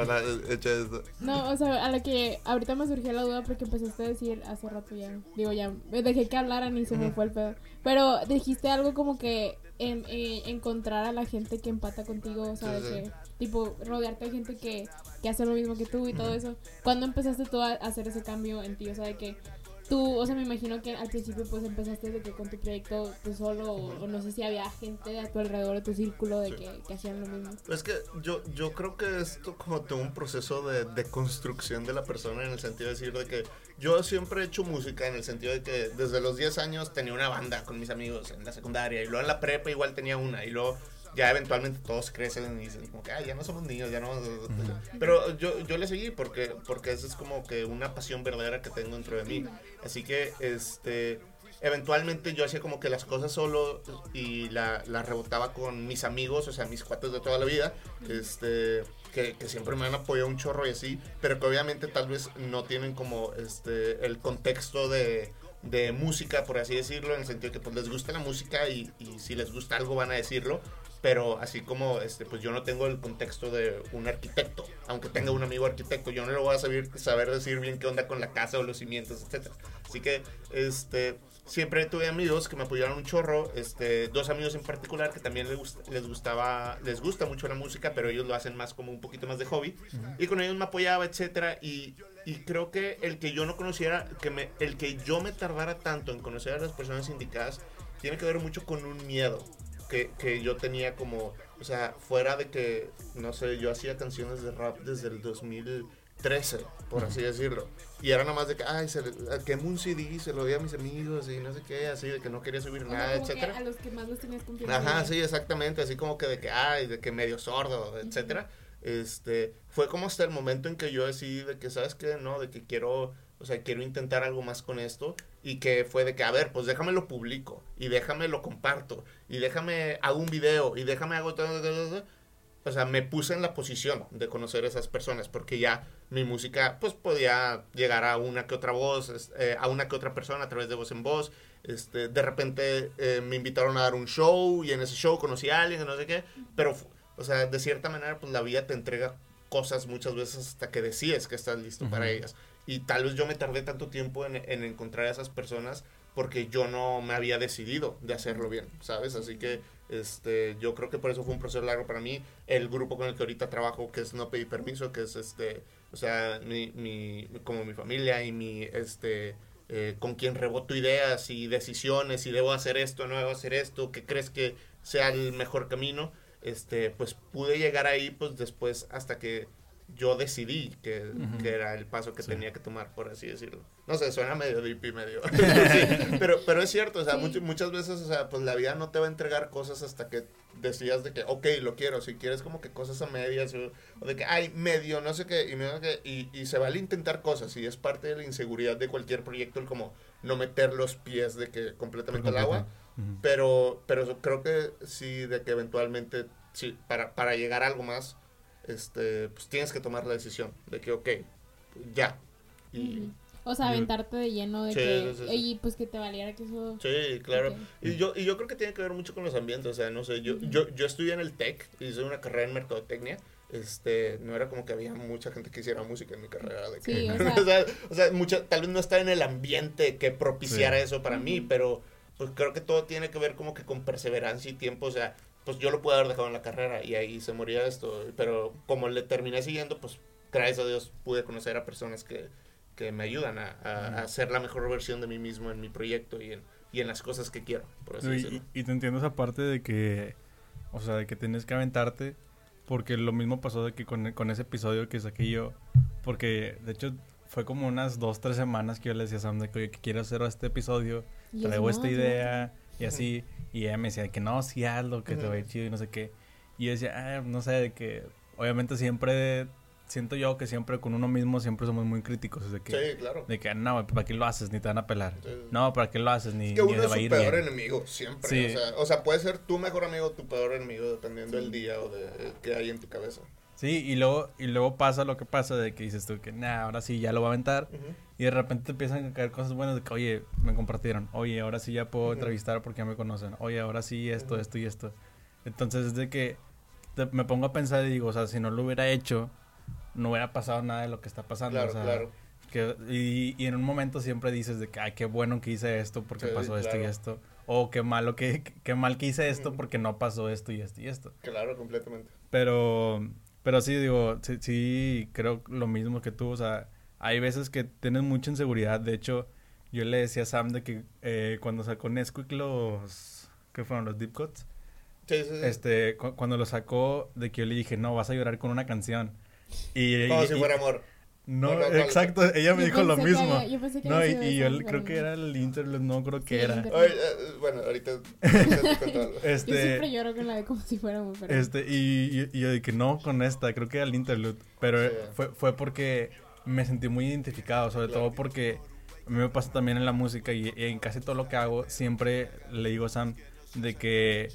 hecho eso. No, o sea, a la que ahorita me surgió la duda porque empezaste a decir hace rato ya, digo ya, dejé que hablaran y se me fue el pedo. Pero dijiste algo como que en, eh, encontrar a la gente que empata contigo, o sea, de que, tipo, rodearte de gente que, que hace lo mismo que tú y todo eso. ¿Cuándo empezaste tú a hacer ese cambio en ti? O sea, de que tú, o sea, me imagino que al principio pues empezaste de que con tu proyecto pues solo, o, no sé si había gente a tu alrededor de tu círculo de que, que, hacían lo mismo. Es que yo, yo creo que esto como todo un proceso de, de construcción de la persona en el sentido de decir de que yo siempre he hecho música en el sentido de que desde los 10 años tenía una banda con mis amigos en la secundaria y luego en la prepa igual tenía una y luego ya eventualmente todos crecen y dicen como que ya no somos niños, ya no Pero yo, yo le seguí porque, porque eso es como que una pasión verdadera que tengo dentro de mí. Así que, este, eventualmente yo hacía como que las cosas solo y la, la rebotaba con mis amigos, o sea, mis cuates de toda la vida, este, que, que, siempre me han apoyado un chorro y así, pero que obviamente tal vez no tienen como este, el contexto de de música, por así decirlo, en el sentido de que pues les gusta la música y, si les gusta algo van a decirlo, pero así como este pues yo no tengo el contexto de un arquitecto, aunque tenga un amigo arquitecto, yo no le voy a saber, saber decir bien qué onda con la casa o los cimientos, etcétera. Así que este siempre tuve amigos que me apoyaron un chorro, este dos amigos en particular que también les, les gustaba les gusta mucho la música, pero ellos lo hacen más como un poquito más de hobby. Y con ellos me apoyaba, etcétera y y creo que el que yo no conociera, que me, el que yo me tardara tanto en conocer a las personas indicadas, tiene que ver mucho con un miedo que, que, yo tenía como, o sea, fuera de que, no sé, yo hacía canciones de rap desde el 2013, por así decirlo. Y era nada más de que, ay, se quemé un CD, se lo di a mis amigos y no sé qué, así de que no quería subir nada, etcétera. a los que más los tenías confianza. Ajá, sí, exactamente, así como que de que, ay, de que medio sordo, etcétera. Este, fue como hasta el momento en que yo decidí de que, ¿sabes qué? No, de que quiero o sea, quiero intentar algo más con esto. Y que fue de que, a ver, pues déjame lo publico. Y déjame lo comparto. Y déjame hago un video. Y déjame hago todo. O sea, me puse en la posición de conocer a esas personas. Porque ya mi música, pues podía llegar a una que otra voz. Eh, a una que otra persona a través de voz en voz. Este, de repente eh, me invitaron a dar un show. Y en ese show conocí a alguien, no sé qué. Pero, o sea, de cierta manera, pues la vida te entrega cosas muchas veces hasta que decides que estás listo para ellas. Y tal vez yo me tardé tanto tiempo en, en, encontrar a esas personas porque yo no me había decidido de hacerlo bien, ¿sabes? Así que este, yo creo que por eso fue un proceso largo para mí. El grupo con el que ahorita trabajo, que es No Pedí Permiso, que es este, o sea, mi, mi, como mi familia y mi, este, eh, con quien reboto ideas y decisiones, si debo hacer esto, no debo hacer esto, qué crees que sea el mejor camino, este, pues pude llegar ahí pues después hasta que yo decidí que, que era el paso que tenía que tomar, por así decirlo. No sé, suena medio deep y medio... sí, pero, pero es cierto, o sea, muchas veces, o sea, pues la vida no te va a entregar cosas hasta que decidas de que, ok, lo quiero, si quieres como que cosas a medias, o, de que, ay, medio, no sé qué, y, medio que, y, y se vale intentar cosas, y es parte de la inseguridad de cualquier proyecto el como no meter los pies de que completamente al agua, pero, pero creo que sí, de que eventualmente, sí, para, para llegar a algo más, este, pues tienes que tomar la decisión de que, ok, ya. Y, O sea, aventarte de lleno de que, y pues que te valiera que eso... Sí, claro. Y, yo, y yo creo que tiene que ver mucho con los ambientes, o sea, no sé, yo, yo, yo estudié en el TEC, hice una carrera en mercadotecnia, este, no era como que había mucha gente que hiciera música en mi carrera. De que, o, sea, mucha, tal vez no estaba en el ambiente que propiciara eso para mí, pero pues creo que todo tiene que ver como que con perseverancia y tiempo, o sea, pues yo lo pude haber dejado en la carrera y ahí se moría esto, pero como le terminé siguiendo, pues gracias a Dios pude conocer a personas que, que me ayudan a, a, hacer la mejor versión de mí mismo en mi proyecto y en, y en las cosas que quiero, por así y, y, te entiendo esa parte de que, o sea, de que tienes que aventarte, porque lo mismo pasó de que con, con ese episodio que saqué yo, porque de hecho fue como unas dos, tres semanas que yo le decía a Sam de que, quiero hacer este episodio, traigo esta idea y así. Y ella me decía que no, sí hazlo, que te va a ir chido y no sé qué. Y yo decía, ah, no sé, de que obviamente siempre, siento yo que siempre con uno mismo siempre somos muy críticos. De que, sí, claro. De que, no, ¿para qué lo haces? Ni te van a pelar. No, ¿para qué lo haces? Ni, es que uno es su peor enemigo, siempre. O, sea, o, sea, puede ser tu mejor amigo o tu peor enemigo, dependiendo del día o de qué hay en tu cabeza. Sí, y luego, y luego pasa lo que pasa de que dices tú que, nah, ahora sí ya lo va a aventar. Y de repente te empiezan a caer cosas buenas de que, oye, me compartieron. Oye, ahora sí ya puedo entrevistar porque ya me conocen. Oye, ahora sí esto, esto y esto. Entonces es de que me pongo a pensar y digo, o sea, si no lo hubiera hecho, no hubiera pasado nada de lo que está pasando. Claro, claro. Que, y, y, en un momento siempre dices de que, ay, qué bueno que hice esto porque pasó esto y esto. O qué malo que, qué mal que hice esto porque no pasó esto y esto y esto. Claro, completamente. Pero pero sí, digo, sí, sí, creo lo mismo que tú. O sea, hay veces que tienes mucha inseguridad. De hecho, yo le decía a Sam de que eh, cuando sacó Nesquik los... ¿Qué fueron? Los Deep Cuts. Sí, sí, sí. Este, cuando lo sacó, de que yo le dije, no, vas a llorar con una canción. Y, Como si fuera amor. No, exacto, ella me dijo lo mismo. no, y, yo creo que era el interlude, no creo que era. Eh, bueno, ahorita este, yo siempre lloro con la de como si fuera pero... Este, y, y, yo dije, no, con esta, creo que era el interlude. Pero fue, fue porque me sentí muy identificado, sobre todo porque a mí me pasa también en la música y, en casi todo lo que hago, siempre le digo a Sam de que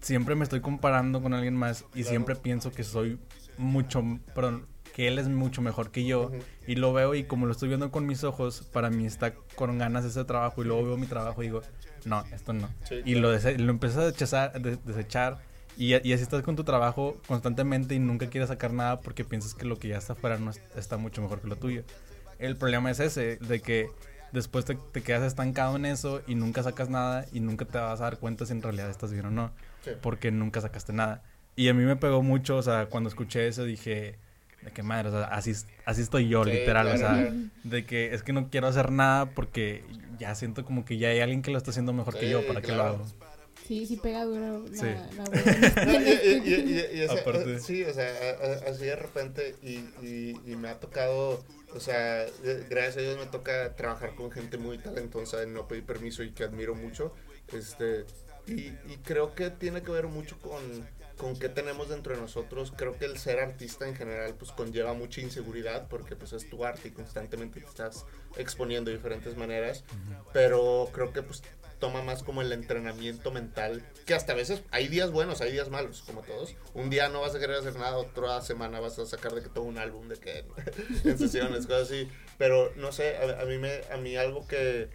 siempre me estoy comparando con alguien más y siempre pienso que soy mucho, perdón, que él es mucho mejor que yo y lo veo y como lo estoy viendo con mis ojos, para mí está con ganas ese trabajo y luego veo mi trabajo y digo, no, esto no. y lo, lo empiezo a desechar, desechar y, y, así estás con tu trabajo constantemente y nunca quieres sacar nada porque piensas que lo que ya está afuera no está mucho mejor que lo tuyo. El problema es ese, de que después te, te, quedas estancado en eso y nunca sacas nada y nunca te vas a dar cuenta si en realidad estás bien o no, porque nunca sacaste nada. Y a mí me pegó mucho, o sea, cuando escuché eso dije, de que madre, o sea, así, así estoy yo, literal, o sea, de que es que no quiero hacer nada porque ya siento como que ya hay alguien que lo está haciendo mejor que yo, ¿para qué lo hago? Sí, sí pega duro la, sí. Sí, o sea, así de repente y, y, y, me ha tocado, o sea, gracias a Dios me toca trabajar con gente muy talentosa en no pedir permiso y que admiro mucho, este, y, y creo que tiene que ver mucho con con qué tenemos dentro de nosotros. Creo que el ser artista en general pues conlleva mucha inseguridad porque pues es tu arte y constantemente te estás exponiendo de diferentes maneras, pero creo que pues toma más como el entrenamiento mental, que hasta a veces hay días buenos, hay días malos, como todos. Un día no vas a querer hacer nada, otra semana vas a sacar de que todo un álbum, de que en sesiones, cosas así. Pero no sé, a, a, mí me, a mí algo que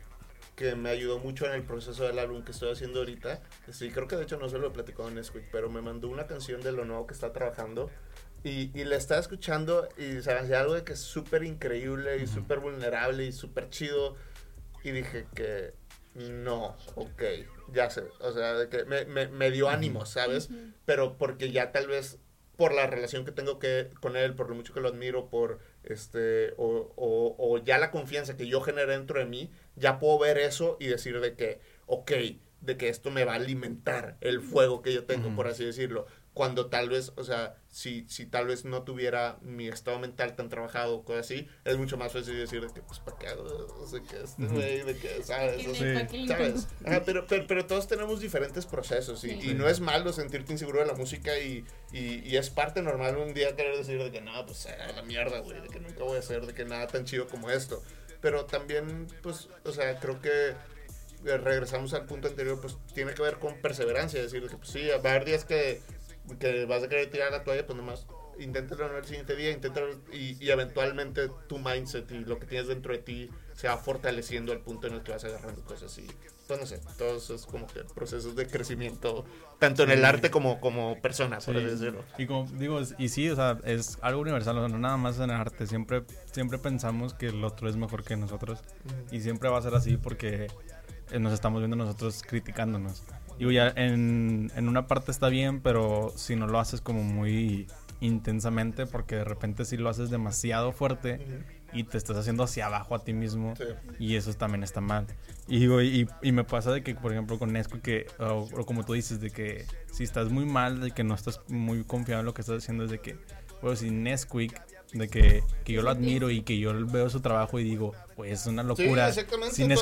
que me ayudó mucho en el proceso del álbum que estoy haciendo ahorita. Sí, creo que de hecho no se lo he platicado en Nesquik, pero me mandó una canción de lo nuevo que está trabajando. Y, y la estaba escuchando y se hacía algo de que es súper increíble y súper vulnerable y súper chido. Y dije que no, ok, ya sé. O sea, de que me, me, me dio ánimo, ¿sabes? Pero porque ya tal vez por la relación que tengo que, con él, por lo mucho que lo admiro, por este, o, o, o ya la confianza que yo generé dentro de mí, ya puedo ver eso y decir de que, ok, de que esto me va a alimentar el fuego que yo tengo, por así decirlo cuando tal vez, o sea, si, si tal vez no tuviera mi estado mental tan trabajado o cosas así, es mucho más fácil decir de que, pues, ¿para qué hago? O sea, que este güey, de que, ¿sabes? O sea, ¿sabes? pero, pero, pero, todos tenemos diferentes procesos y, y, no es malo sentirte inseguro de la música y, y, y, es parte normal un día querer decir de que, no, pues, a la mierda, güey, de que nunca voy a hacer, de que nada tan chido como esto. Pero también, pues, o sea, creo que eh, regresamos al punto anterior, pues tiene que ver con perseverancia, decir que pues sí, va a haber días que que vas a querer tirar la toalla, pues nomás inténtalo el siguiente día, inténtalo y, y, eventualmente tu mindset y lo que tienes dentro de ti se va fortaleciendo al punto en el que vas agarrando cosas y pues no sé, todos es como que procesos de crecimiento tanto en el arte como como persona, por decirlo. Y como digo, y sí, o sea, es algo universal, o sea, no nada más en el arte, siempre siempre pensamos que el otro es mejor que nosotros y siempre va a ser así porque nos estamos viendo nosotros criticándonos. Digo, ya en, en una parte está bien, pero si no lo haces como muy intensamente, porque de repente si lo haces demasiado fuerte y te estás haciendo hacia abajo a ti mismo, y eso también está mal. Y, y, y, me pasa de que, por ejemplo, con Nesquik, que, o, como tú dices, de que si estás muy mal, de que no estás muy confiado en lo que estás haciendo, es de que, bueno, si Nesquik de que, que, yo lo admiro y que yo veo su trabajo y digo, pues es una locura. Sí, exactamente. Sin de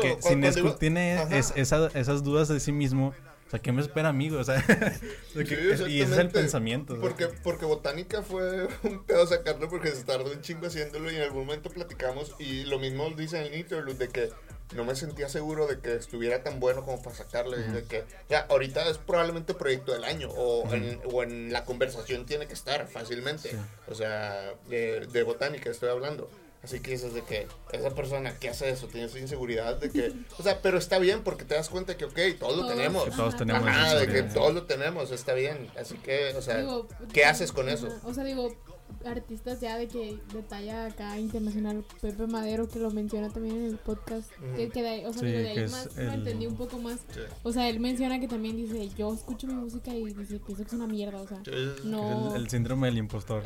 que sin tiene es, esa, esas dudas de sí mismo. Sea, ¿qué me espera, amigo? O sea, y ese es el pensamiento. Porque, porque Botánica fue un pedo sacarlo porque se tardó un chingo haciéndolo y en algún momento platicamos y lo mismo dice en el interlude de que no me sentía seguro de que estuviera tan bueno como para sacarle. de que, ya, ahorita es probablemente proyecto del año o, en, o en la conversación tiene que estar fácilmente. O sea, de, de, botánica estoy hablando. Así que dices de que esa persona que hace eso tiene esa inseguridad de que, o sea, pero está bien porque te das cuenta que, ok, todos lo tenemos. todos tenemos. Ajá, de que todos lo tenemos, está bien. Así que, o sea, ¿qué haces con eso? O sea, digo, artistas ya de que de talla acá internacional, Pepe Madero, que lo menciona también en el podcast, que, que de, o sea, de ahí más lo entendí un poco más. O sea, él menciona que también dice, yo escucho mi música y dice que eso es una mierda, o sea, no... El, síndrome del impostor.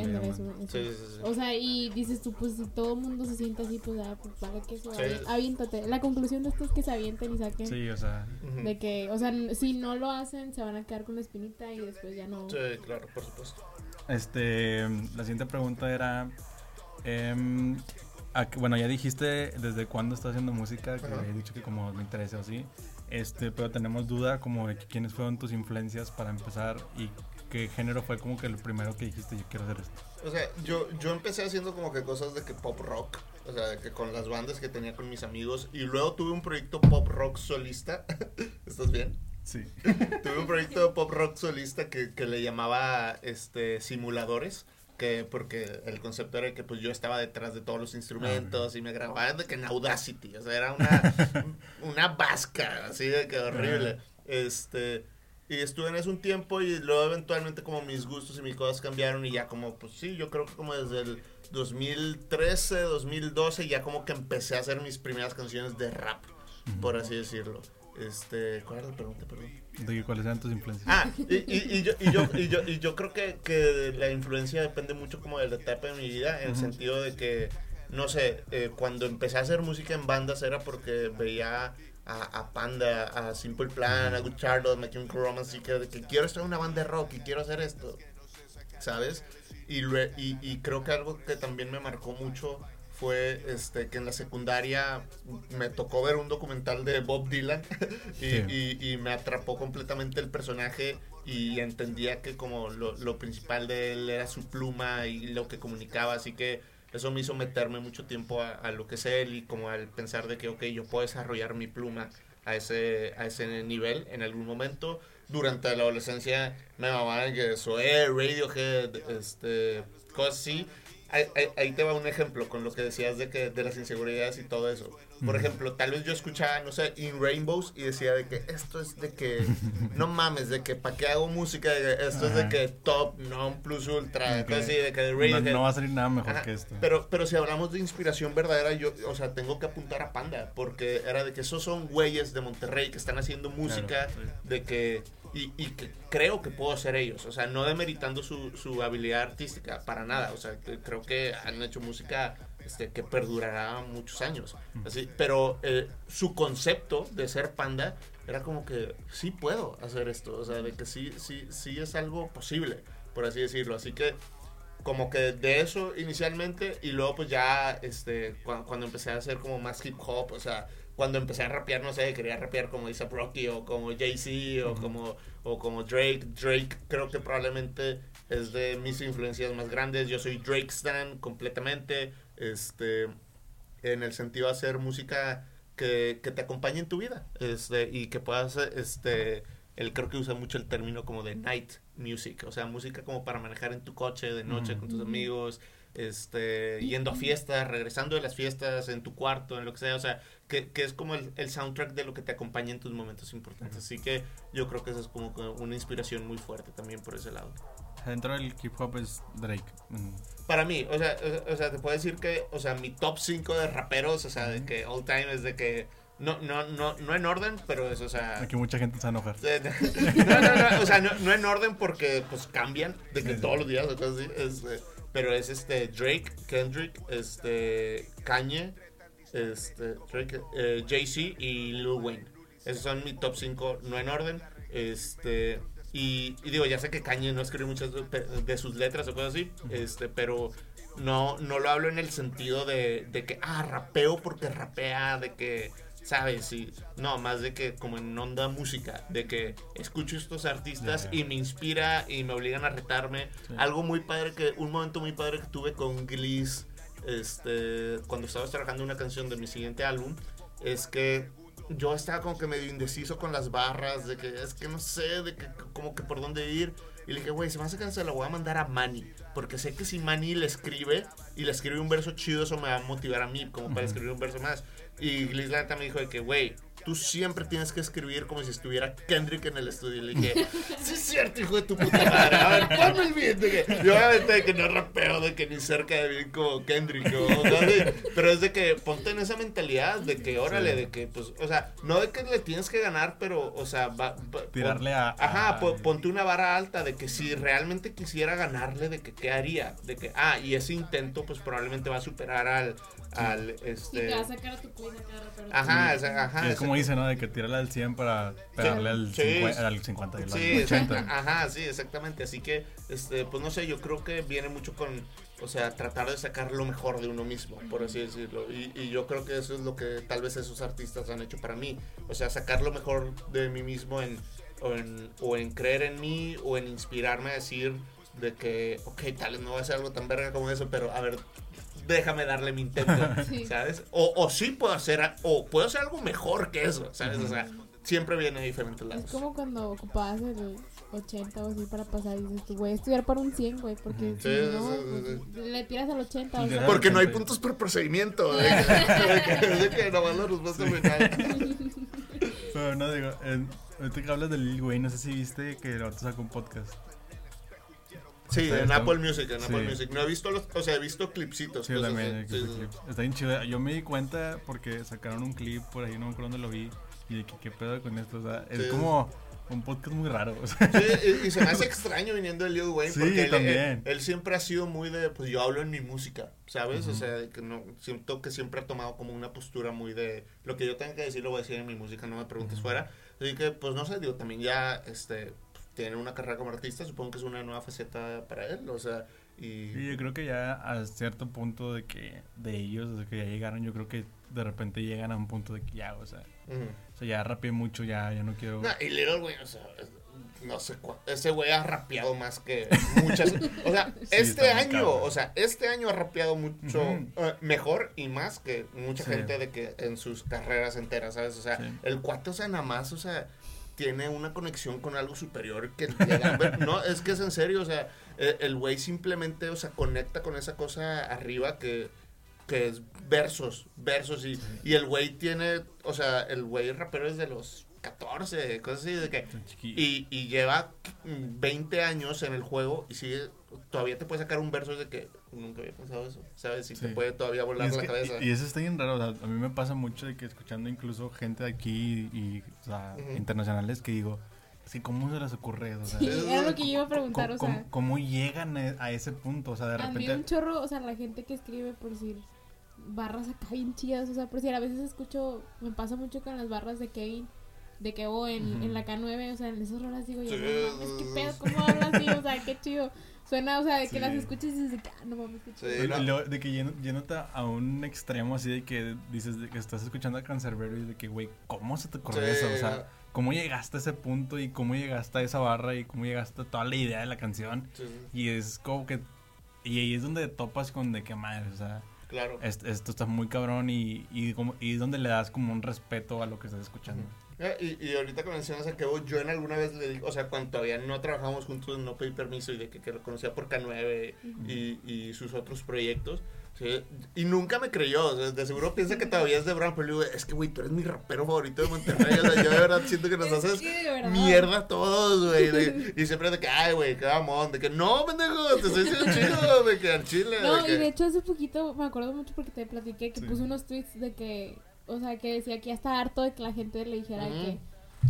o sea, y dices tú, pues si todo el mundo se siente así, pues, ah, pues vale que eso, aviéntate. La conclusión de esto es que se avienten y saquen. Sí, o sea... De que, o sea, si no lo hacen, se van a quedar con la espinita y después ya no... Sí, claro, por supuesto. Este, la siguiente pregunta era, eh, bueno, ya dijiste desde cuándo estás haciendo música, que he dicho que como me interesa o así, este, pero tenemos duda como de quiénes fueron tus influencias para empezar y qué género fue como que el primero que dijiste yo quiero hacer esto. O sea, yo, yo empecé haciendo como que cosas de que pop rock, o sea, de que con las bandas que tenía con mis amigos y luego tuve un proyecto pop rock solista. ¿Estás bien? Sí. Tuve un proyecto de pop rock solista que, que, le llamaba este simuladores. Que, porque el concepto era que pues yo estaba detrás de todos los instrumentos y me grababan de que en Audacity, o sea, era una, una vasca, así de que horrible. Este, y estuve en eso un tiempo y luego eventualmente como mis gustos y mis cosas cambiaron y ya como, pues sí, yo creo que como desde el 2013, 2012 ya como que empecé a hacer mis primeras canciones de rap, por así decirlo. Este, ¿Cuál era la pregunta? Perdón. ¿De cuáles eran tus influencias? Ah, y, y, y, yo, y, yo, y, yo, y yo creo que, que la influencia depende mucho como de la etapa de mi vida, en el sentido de que, no sé, eh, cuando empecé a hacer música en bandas era porque veía a, a Panda, a Simple Plan, a Good Charlotte, My Chemical Romance, y que, que quiero estar en una banda de rock y quiero hacer esto, ¿sabes? Y, y, y creo que algo que también me marcó mucho fue este que en la secundaria me tocó ver un documental de Bob Dylan y, y, me atrapó completamente el personaje y entendía que como lo, lo, principal de él era su pluma y lo que comunicaba, así que eso me hizo meterme mucho tiempo a, lo que es él y como al pensar de que, ok, yo puedo desarrollar mi pluma a ese, a ese nivel en algún momento. Durante la adolescencia me mamaban que Zoé, Radiohead, este, cosas así ahí, te va un ejemplo con lo que decías de que de las inseguridades y todo eso. Por ejemplo, tal vez yo escuchaba, no sé, In Rainbows y decía de que esto es de que, no mames, de que para qué hago música, esto es de que top, non plus ultra, okay. así, de que de radio, no, no, va a salir nada mejor que esto. Pero, pero si hablamos de inspiración verdadera, yo, o sea, tengo que apuntar a Panda, porque era de que esos son güeyes de Monterrey que están haciendo música, de que y, y que creo que puedo ser ellos. O sea, no demeritando su, su habilidad artística, para nada. O sea, que creo que han hecho música este, que perdurará muchos años. Así, pero eh, su concepto de ser panda era como que sí puedo hacer esto. O sea, de que sí, sí, sí es algo posible, por así decirlo. Así que como que de eso inicialmente y luego pues ya este cuando, cuando empecé a hacer como más hip hop, o sea, cuando empecé a rapear, no sé, quería rapear como A$AP Rocky o como Jay-Z o, como, o como Drake. Drake creo que probablemente es de mis influencias más grandes. Yo soy Drake Stan completamente, este, en el sentido de hacer música que, que te acompañe en tu vida este, y que puedas, este, él creo que usa mucho el término como de night music, o sea, música como para manejar en tu coche de noche con tus amigos, este, yendo a fiestas, regresando de las fiestas, en tu cuarto, en lo que sea, o sea, que, que es como el, el, soundtrack de lo que te acompaña en tus momentos importantes. Así que yo creo que eso es como una inspiración muy fuerte también por ese lado. Dentro del hip hop es Drake. Mm. Para mí, o sea, o, sea, te puedo decir que, o sea, mi top 5 de raperos, o sea, de que all time es de que no, no, no, no en orden, pero es, o sea... Aquí mucha gente se va a enojar. No, no, no, o sea, no, no en orden porque, pues, cambian de que todos los días, o cosas así, este, pero es, este, Drake, Kendrick, este, Kanye, este, Drake, eh, Jay-Z y Lil Wayne. Esos son mi top 5, no en orden, este... Y, y, digo, ya sé que Kanye no escribe muchas de sus letras o cosas así, este, pero no, no lo hablo en el sentido de, de que, ah, rapeo porque rapea, de que ¿sabes? Sí, no, más de que como en onda música, de que escucho estos artistas y me inspira y me obligan a retarme. Algo muy padre que, un momento muy padre que tuve con Gliss, este, cuando estabas trabajando una canción de mi siguiente álbum, es que yo estaba como que medio indeciso con las barras, de que es que no sé, de que como que por dónde ir. Y le dije, güey, se me hace que se la voy a mandar a Manny. Porque sé que si Manny le escribe y le escribe un verso chido, eso me va a motivar a mí, como para escribir un verso más. Y Gliss me dijo de que, güey, tú siempre tienes que escribir como si estuviera Kendrick en el estudio. Y le dije, sí es cierto, hijo de tu puta madre. A ver, ponme el beat. De que, yo obviamente de que no rapeo, de que ni cerca de bien como Kendrick. O, pero es de que ponte en esa mentalidad de que, órale, de que, pues, o sea, no de que le tienes que ganar, pero, o sea, va, tirarle a. Ajá, ponte una vara alta de que si realmente quisiera ganarle, de que, ¿qué haría? De que, ah, y ese intento, pues probablemente va a superar al. al este... Y te va a sacar a tu play Ajá, ajá. Es como dice, ¿no? De que tirarle al 100 para pegarle al, 50, al 50 y al sí, 80. Ajá, sí, exactamente. Así que, este, pues no sé, yo creo que viene mucho con, o sea, tratar de sacar lo mejor de uno mismo, por así decirlo. Y, y yo creo que eso es lo que tal vez esos artistas han hecho para mí. O sea, sacar lo mejor de mí mismo en, o, en, o en creer en mí o en inspirarme a decir de que, ok, tal vez no va a ser algo tan verga como eso, pero a ver, déjame darle mi intento, ¿sabes? O, o sí puedo hacer, o puedo hacer algo mejor que eso, ¿sabes? O sea, siempre viene de diferentes lados. Es como cuando ocupabas el 80 o así para pasar y dices tú, voy a estudiar para un 100, güey, porque si no, pues, le tiras al 80. O sea, porque no hay puntos por procedimiento, de que, de que nomás lo nos vas a Pero no digo, ahorita que hablas de Lil Wayne, no sé si viste que el otro sacó un podcast. Sí, en Apple Music, en Apple Music. No he visto los, o sea, he visto clipsitos. Sí, también, sí, Está bien chido. Yo me di cuenta porque sacaron un clip por ahí, no me acuerdo dónde lo vi. Y de que qué pedo con esto, o sea, es como un podcast muy raro. O sea. Sí, y, se me hace extraño viniendo de Lil Wayne porque él, él, siempre ha sido muy de, pues yo hablo en mi música, ¿sabes? O sea, que no, siento que siempre ha tomado como una postura muy de, lo que yo tenga que decir lo voy a decir en mi música, no me preguntes fuera. Así que, pues no sé, digo, también ya, este, tiene una carrera como artista, supongo que es una nueva faceta para él, o sea, y... Sí, yo creo que ya a cierto punto de que de ellos, de que ya llegaron, yo creo que de repente llegan a un punto de que ya, o sea, o sea ya rapeé mucho, ya, ya no quiero... No, y Little güey, o sea, no sé cuánto, ese güey ha rapeado más que muchas, o sea, este año, o sea, este año ha rapeado mucho uh, mejor y más que mucha gente de que en sus carreras enteras, ¿sabes? O sea, el cuate, o sea, nada más, o sea tiene una conexión con algo superior que no es que es en serio o sea e, el güey simplemente o sea conecta con esa cosa arriba que que es versos versos y, y el güey tiene o sea el güey rapero es de los 14 cosas así de que y, y lleva 20 años en el juego y sigue todavía te puede sacar un verso de que nunca había pensado eso, ¿sabes? Si te puede todavía volar la cabeza. Y, eso está bien raro, o sea, a mí me pasa mucho de que escuchando incluso gente de aquí y, o sea, internacionales que digo, Sí, ¿cómo se les ocurre eso? O sea, Sí, era lo que yo iba a preguntar, ¿cómo, o sea. cómo- cómo llegan a ese punto? O sea, de A mí repente... un chorro, o sea, la gente que escribe por decir barras acá bien chidas, o sea, por decir, a veces escucho, me pasa mucho con las barras de Kevin, de que o en, en la K9, o sea, en esas rolas digo yo, Sí. no mames, qué pedo, cómo hablas así, o sea, qué chido. Suena, o sea, de que Sí. las escuchas y dices, de que, ah, no mames, qué chido. Sí. Y no. luego de que llénate a un extremo así de que dices de que estás escuchando a Cancerbero y de que, güey, ¿cómo se te ocurrió Sí, eso? O sea, ¿cómo llegaste a ese punto y cómo llegaste a esa barra y cómo llegaste a toda la idea de la canción? Y es como que... Y ahí es donde topas con de que madre, o sea, claro. est- esto está muy cabrón y, y, como, y es donde le das como un respeto a lo que estás escuchando. Y, y ahorita que mencionas a Kevo, yo en alguna vez le dije, o sea, cuando todavía no trabajamos juntos, no pedí permiso y de que, que lo conocía por K9 y, y sus otros proyectos. sí, y nunca me creyó, o sea, de seguro piensa que todavía es de Brown, pero le digo, es que, güey, tú eres mi rapero favorito de Monterrey, o sea, yo de verdad siento que nos Es haces que mierda todos, güey, y siempre de que, ay, güey, qué mamón, de que, no, pendejo, te estoy diciendo chido, de que al chile, No, de que... y de hecho hace poquito me acuerdo mucho porque te platiqué que Sí. puso unos tweets de que, o sea, que decía que ya está harto de que la gente le dijera que,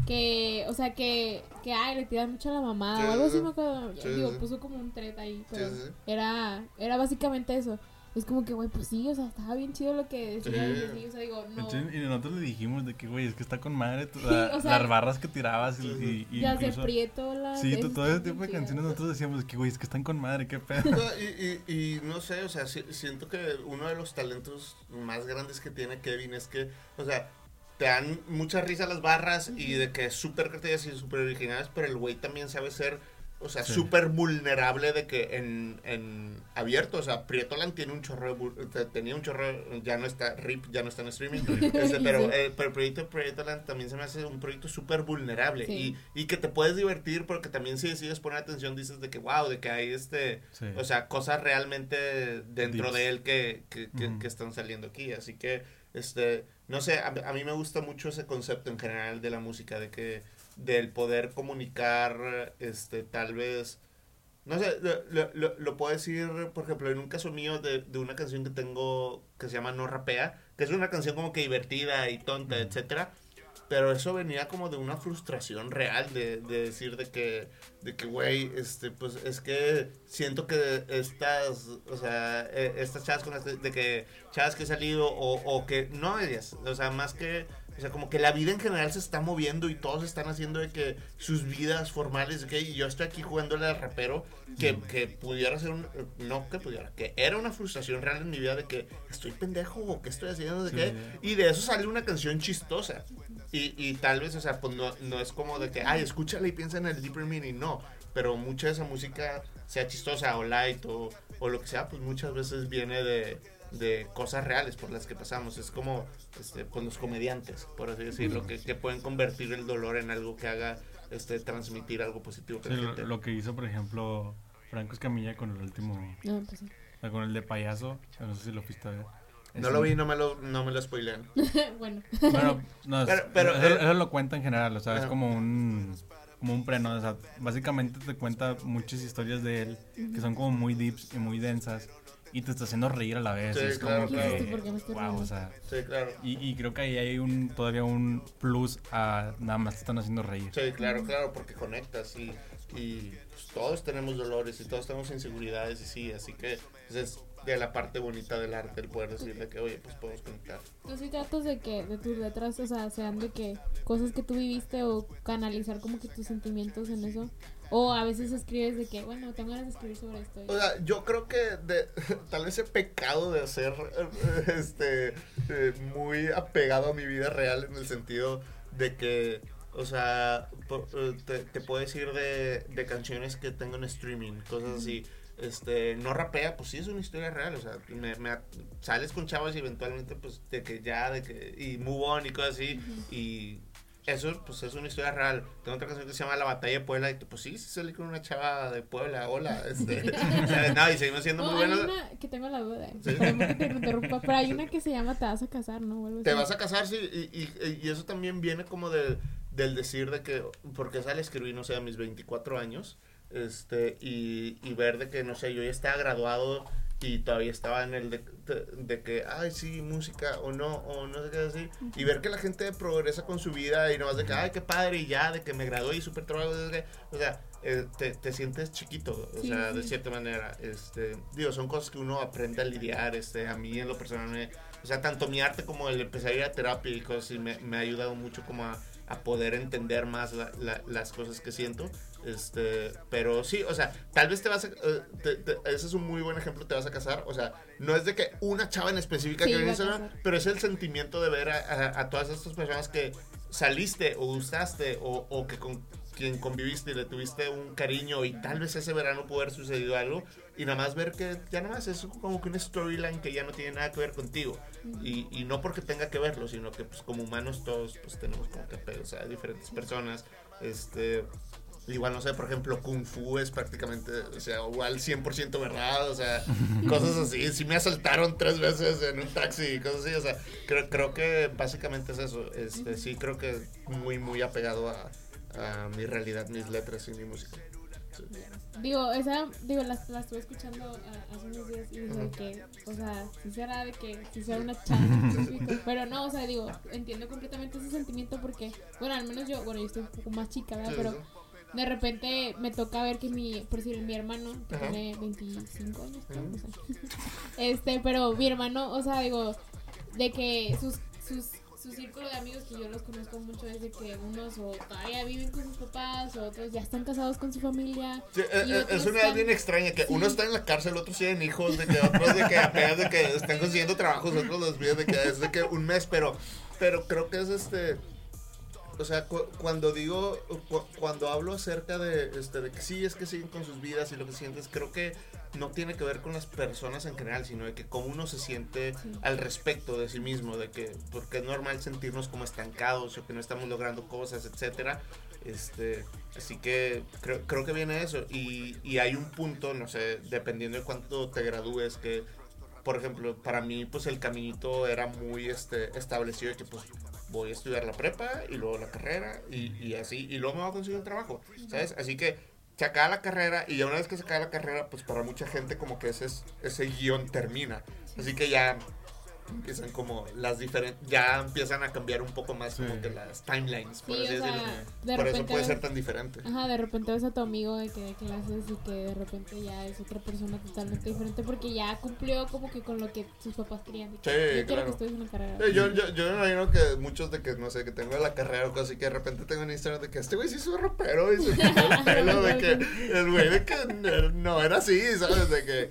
que, o sea, que, que, ay, le tiran mucho a la mamada Sí, o algo sí, así, sí. me acuerdo. Sí, Digo, sí. puso como un thread ahí, pero Sí, sí, sí. era, era básicamente eso. Es como que, güey, pues sí, o sea, estaba bien chido lo que decía. Sí. y así, o sea, digo, no. Entonces, y nosotros le dijimos de que, güey, es que está con madre tu- Sí, la- o sea, las barras que tirabas y, y- y ya Prieto, la. Sí, todo ese tipo de canciones nosotros decíamos que, güey, es que están con madre, qué pedo. Y, y, y no sé, o sea, si- siento que uno de los talentos más grandes que tiene Kevin es que, o sea, te dan mucha risa las barras y de que es súper creativas y súper originales, pero el güey también sabe ser, o sea, Sí. súper vulnerable de que en, en abierto, o sea, Prietolan tiene un chorro, de tenía un chorro, ya no está, RIP, ya no está en streaming, este, pero, eh, pero el proyecto de Prietolan también se me hace un proyecto súper vulnerable Sí. y, y que te puedes divertir porque también si decides poner atención dices de que, wow, de que hay este... Sí. O sea, cosas realmente dentro Deeps. de él que, que, que- que están saliendo aquí. Así que, este, no sé, a, a mí me gusta mucho ese concepto en general de la música, de que, del poder comunicar, este, tal vez, no sé, lo, lo- lo- puedo decir, por ejemplo, en un caso mío de, de una canción que tengo que se llama No Rapea, que es una canción como que divertida y tonta, Ujú. etcétera. Pero eso venía como de una frustración real de, de decir de que, de que, güey, este, pues es que siento que estas, o sea, eh, estas chavas con las que, de que chavas que he salido o, o que, no ellas, o sea, más que, o sea, como que la vida en general se está moviendo y todos están haciendo de que sus vidas formales, que y yo estoy aquí jugándole al rapero, que, que pudiera ser un, no que pudiera, que era una frustración real en mi vida de que estoy pendejo o qué estoy haciendo, de qué, y de eso sale una canción chistosa. Y, y tal vez, o sea, pues no, no es como de que, ay, escúchala y piensa en el deeper meaning, no. Pero mucha de esa música, sea chistosa o light o, o lo que sea, pues muchas veces viene de, de cosas reales por las que pasamos. Es como este, pues los comediantes, por así decirlo, que, que pueden convertir el dolor en algo que haga este, transmitir algo positivo Sí, lo, que hizo, por ejemplo, Franco Escamilla con el último, No, pues sí. con el de payaso, no sé si lo fuiste a ver. No lo vi, no me lo, no me lo spoilean. bueno. Bueno, no, Pero- pero, eso, eh, eso lo cuenta en general, o sea, es como un como un preno, o sea, básicamente te cuenta muchas historias de él que son como muy deeps y muy densas y te está haciendo reír a la vez, Sí, es claro, como claro. que ¿por qué me estoy wow, riendo? o sea, Sí, claro. y, y creo que ahí hay un todavía un plus a nada más te están haciendo reír. Sí, claro, claro, porque conectas y, y pues, todos tenemos dolores y todos tenemos inseguridades y sí, así que pues, es de la parte bonita del arte el poder decirle que, oye, pues podemos conectar. Tú sí tratas de que de tus letras, o sea, sean de que cosas que tú viviste o canalizar como que tus sentimientos en eso. O a veces escribes de que, bueno, tengo ganas de escribir sobre esto. O sea, yo creo que de, tal vez he pecado de ser eh, este, eh, muy apegado a mi vida real en el sentido de que, o sea, eh, te, te puedo decir de, de canciones que tengo en streaming, cosas así. Este, no rapea, pues sí es una historia real, o sea, me, me- sales con chavas y eventualmente pues de que ya, de que, y move on y cosas así, y eso pues es una historia real. Tengo otra canción que se llama La Batalla de Puebla y pues sí, sí salí con una chava de Puebla, hola, este, o sea, no, y seguimos siendo No, muy hay buenos. una que tengo la duda, Sí. perdón que te interrumpa, pero hay una que se llama Te vas a casar, ¿no? Te así. vas a casar, sí, y, y, y eso también viene como de, del decir de que, porque sale escribir, no sé, a mis 24 años, este, y, y ver de que, no sé, yo ya estaba graduado y todavía estaba en el de, de, que, ay, sí, música o no, o no sé qué decir. Y ver que la gente progresa con su vida y no más de que, ay, qué padre, y ya, de que me gradué y súper trabajo. O sea, eh, te, te, sientes chiquito, o sea, de cierta manera. Este, digo, son cosas que uno aprende a lidiar. Este, a mí en lo personal, me, o sea, tanto mi arte como el empezar a ir a terapia y cosas así me, me ha ayudado mucho como a, a poder entender más las cosas que siento. Este, pero sí, o sea, tal vez te vas a. Eh, ese es un muy buen ejemplo, te vas a casar. O sea, no es de que una chava en específica que viene pero es el sentimiento de ver a, a, todas estas personas que saliste o gustaste o, o que con quien conviviste y le tuviste un cariño y tal vez ese verano pudo haber sucedido algo y nada más ver que ya nada más es como que una storyline que ya no tiene nada que ver contigo y, y no porque tenga que verlo sino que pues como humanos todos pues tenemos como que o sea diferentes personas este Igual, no sé, por ejemplo, Kung Fu es prácticamente, o sea, igual 100% verdad, o sea, cosas así. Sí me asaltaron tres veces en un taxi y cosas así, o sea, creo, creo que básicamente es eso. Este, sí, creo que muy, muy apegado a, a mi realidad, mis letras y mi música. Digo, esa, digo, la, la estuve escuchando uh, hace unos días y digo que, o sea, si será de que si sea una chava, pero no, o sea, digo, entiendo completamente ese sentimiento porque, bueno, al menos yo, bueno, yo estoy un poco más chica, ¿verdad? pero de repente me toca ver que mi, por decir, mi hermano, que tiene 25 años, no sé. este, pero mi hermano, o sea, digo, de que sus, sus su círculo de amigos que yo los conozco mucho desde que unos o todavía viven con sus papás o otros ya están casados con su familia. Sí, eh, eh, es, una edad bien extraña que uno está en la cárcel, otros tienen hijos, de que otros de que apenas de que están consiguiendo trabajos, otros los viven de que es de que un mes, pero pero creo que es este o sea, cuando digo, cuando hablo acerca de, este, de que sí, es que siguen con sus vidas y lo que sientes, creo que no tiene que ver con las personas en general, sino de que cómo uno se siente al respecto de sí mismo, de que, porque es normal sentirnos como estancados o que no estamos logrando cosas, etcétera. Este, así que creo, creo que viene eso. Y, y hay un punto, no sé, dependiendo de cuánto te gradúes, que por ejemplo, para mí, pues el caminito era muy este, establecido de que, pues, voy a estudiar la prepa y luego la carrera y, así, y luego me voy a conseguir un trabajo, ¿sabes? Así que se acaba la carrera y ya una vez que se acaba la carrera, pues para mucha gente como que ese, ese guion termina. Así que ya empiezan como las diferentes, ya empiezan a cambiar un poco más como que las timelines, por así decirlo. por eso puede ser tan diferente. Ajá, de repente ves a tu amigo de que de clases y que de repente ya es otra persona totalmente diferente porque ya cumplió como que con lo que sus papás querían. Sí, yo quiero que una carrera. yo, yo, yo me imagino que muchos de que, no sé, que tengo la carrera o cosas así, que de repente tengo en Instagram de que este güey sí es un rapero y se el pelo de que el güey de que no era así, ¿sabes? De que,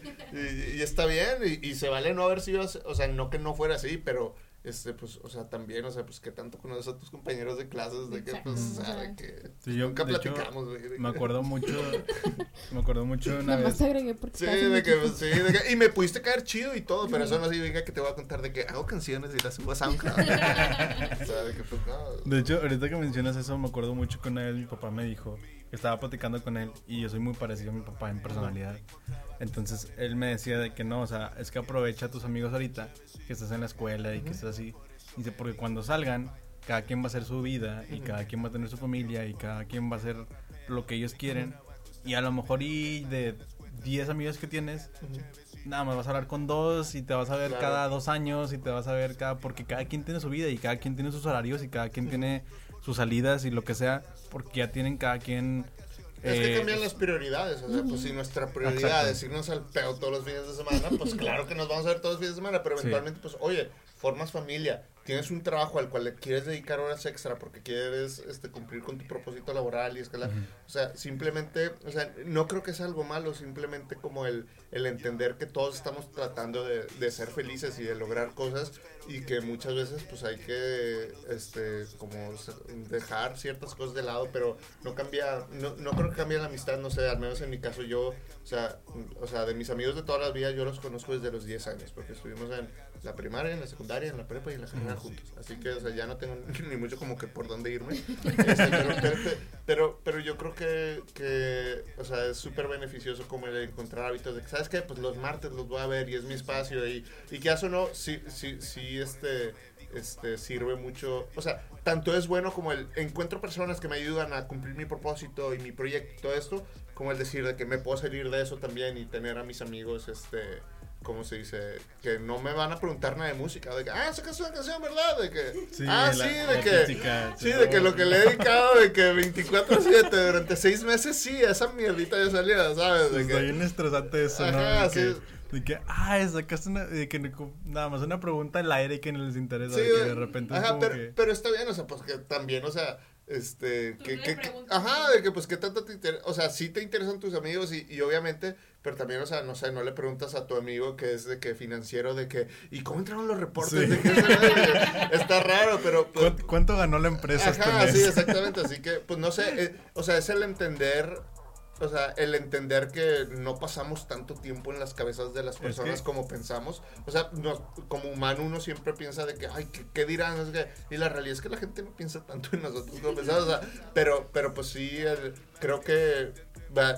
y, está bien y, y se vale no haber sido, o sea, no que no fuera así, pero este, pues, o sea, también, o sea, pues que tanto conoces a tus compañeros de clases, de que, pues, o sea, que nunca platicamos, güey. Me acuerdo mucho, me acuerdo mucho una vez. agregué porque sí, de que, pues, sí, de que, y me pudiste caer chido y todo, pero eso no significa que te voy a contar de que hago canciones y las subo a SoundCloud. o sea, de que, pues, no. De hecho, ahorita que mencionas eso, me acuerdo mucho que una vez mi papá me dijo, estaba platicando con él y yo soy muy parecido a mi papá en personalidad. Entonces él me decía de que no, o sea, es que aprovecha a tus amigos ahorita, que estás en la escuela y que estás así. Dice, porque cuando salgan, cada quien va a hacer su vida y cada quien va a tener su familia y cada quien va a hacer lo que ellos quieren. Y a lo mejor y de 10 amigos que tienes, nada más vas a hablar con dos y te vas a ver cada dos años y te vas a ver cada... Porque cada quien tiene su vida y cada quien tiene sus horarios y cada quien tiene sus salidas y lo que sea, porque ya tienen cada quien es que cambian las prioridades, o sea, pues si nuestra prioridad es irnos al peo todos los fines de semana, pues claro que nos vamos a ver todos los fines de semana, pero eventualmente, pues, oye, formas familia, tienes un trabajo al cual le quieres dedicar horas extra porque quieres este, cumplir con tu propósito laboral y escalar. O sea, simplemente, o sea, no creo que sea algo malo, simplemente como el, el entender que todos estamos tratando de, de, ser felices y de lograr cosas y que muchas veces pues hay que, este, como dejar ciertas cosas de lado, pero no cambia, no, no creo que cambie la amistad, no sé, al menos en mi caso yo, o sea, o sea, de mis amigos de todas las vidas yo los conozco desde los 10 años porque estuvimos en la primaria, en la secundaria, en la prepa y en la carrera juntos. Así que, o sea, ya no tengo ni mucho como que por dónde irme. Este, pero, pero, yo creo que, que o sea, es súper beneficioso como el encontrar hábitos de que, ¿sabes qué? Pues los martes los voy a ver y es mi espacio y, y que eso no, sí, sí, sí, este, este, sirve mucho. O sea, tanto es bueno como el encuentro personas que me ayudan a cumplir mi propósito y mi proyecto y todo esto, como el decir de que me puedo salir de eso también y tener a mis amigos, este ¿cómo se dice? Que no me van a preguntar nada de música. De que, ah, sacas una canción, ¿verdad? De que, ah, sí, de que, sí, de que lo que le he dedicado, de que 24-7 durante seis meses, sí, esa mierdita ya salió, ¿sabes? De Está bien estresante eso, Ajá, ¿no? sí. De que, ah, sacaste una, de que nada más una pregunta al aire que no les interesa, sí, de que de repente ajá, pero, pero está bien, o sea, pues que también, o sea, este, que, que, ajá, de que pues qué tanto te interesa, o sea, sí te interesan tus amigos y, y, obviamente, pero también, o sea, no sé, no le preguntas a tu amigo que es de que financiero, de que, ¿y cómo entraron los reportes? De que, está raro, pero... Pues ¿Cuánto, ganó la empresa? Este ajá, sí, exactamente, así que, pues no sé, eh, o sea, es el entender o sea, el entender que no pasamos tanto tiempo en las cabezas de las personas como pensamos. O sea, como humano uno siempre piensa de que, ay, ¿qué, dirán? y la realidad es que la gente no piensa tanto en nosotros como pensamos. O sea, pero, pero pues sí, creo que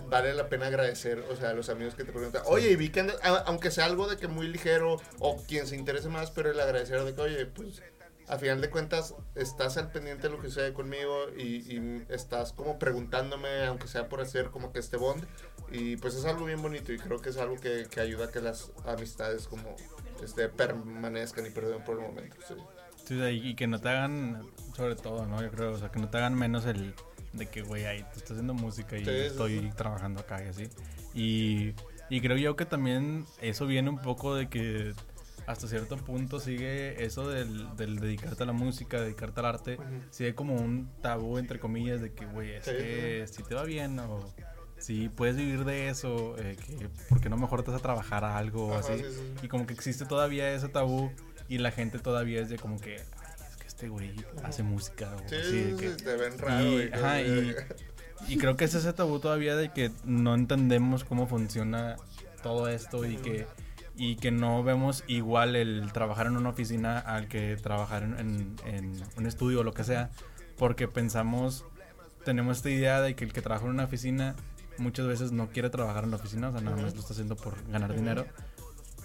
vale la pena agradecer, o sea, a los amigos que te preguntan, oye, y vi que, aunque sea algo de que muy ligero o quien se interese más, pero el agradecer de que, oye, pues a final de cuentas estás al pendiente de lo que sucede conmigo y, estás como preguntándome, aunque sea por hacer como que este bond. Y pues es algo bien bonito y creo que es algo que, ayuda a que las amistades como este, permanezcan y perduren por el momento. Sí. y que no te hagan, sobre todo, ¿no? Yo creo, o sea, que no te hagan menos el de que, güey, ahí te estás haciendo música y estoy trabajando acá y así. Y, y creo yo que también eso viene un poco de que hasta cierto punto sigue eso del, del dedicarte a la música, dedicarte al arte, sigue como un tabú, entre comillas, de que, güey, es que si te va bien o si puedes vivir de eso, eh, que, ¿por qué no mejor te vas a trabajar a algo o así? Y como que existe todavía ese tabú y la gente todavía es de como que este güey hace música o así. que, te ven raro. Y, ajá, y, y creo que es ese tabú todavía de que no entendemos cómo funciona todo esto y que y que no vemos igual el trabajar en una oficina al que trabajar en, un estudio o lo que sea, porque pensamos, tenemos esta idea de que el que trabaja en una oficina muchas veces no quiere trabajar en la oficina, o sea, nada más lo está haciendo por ganar dinero,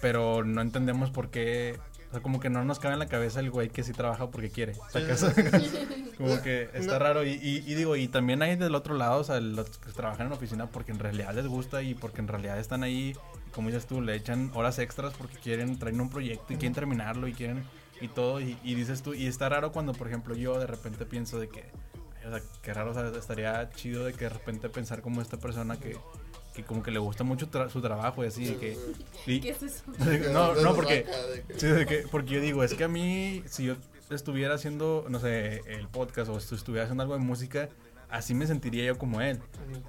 pero no entendemos por qué, sea, como que no nos cabe en la cabeza el güey que sí trabaja porque quiere, como que está raro y, y, digo, y también hay del otro lado, o sea, los que trabajan en oficina porque en realidad les gusta y porque en realidad están ahí como dices tú, le echan horas extras porque quieren traer un proyecto y quieren terminarlo y quieren y todo. Y, dices tú, y está raro cuando, por ejemplo, yo de repente pienso de que, o sea, qué raro, o sea, estaría chido de que de repente pensar como esta persona que, que como que le gusta mucho su trabajo y así, de que... ¿Qué es eso? no, no, porque, sí, de que, porque yo digo, es que a mí, si yo estuviera haciendo, no sé, el podcast o estuviera haciendo algo de música, así me sentiría yo como él.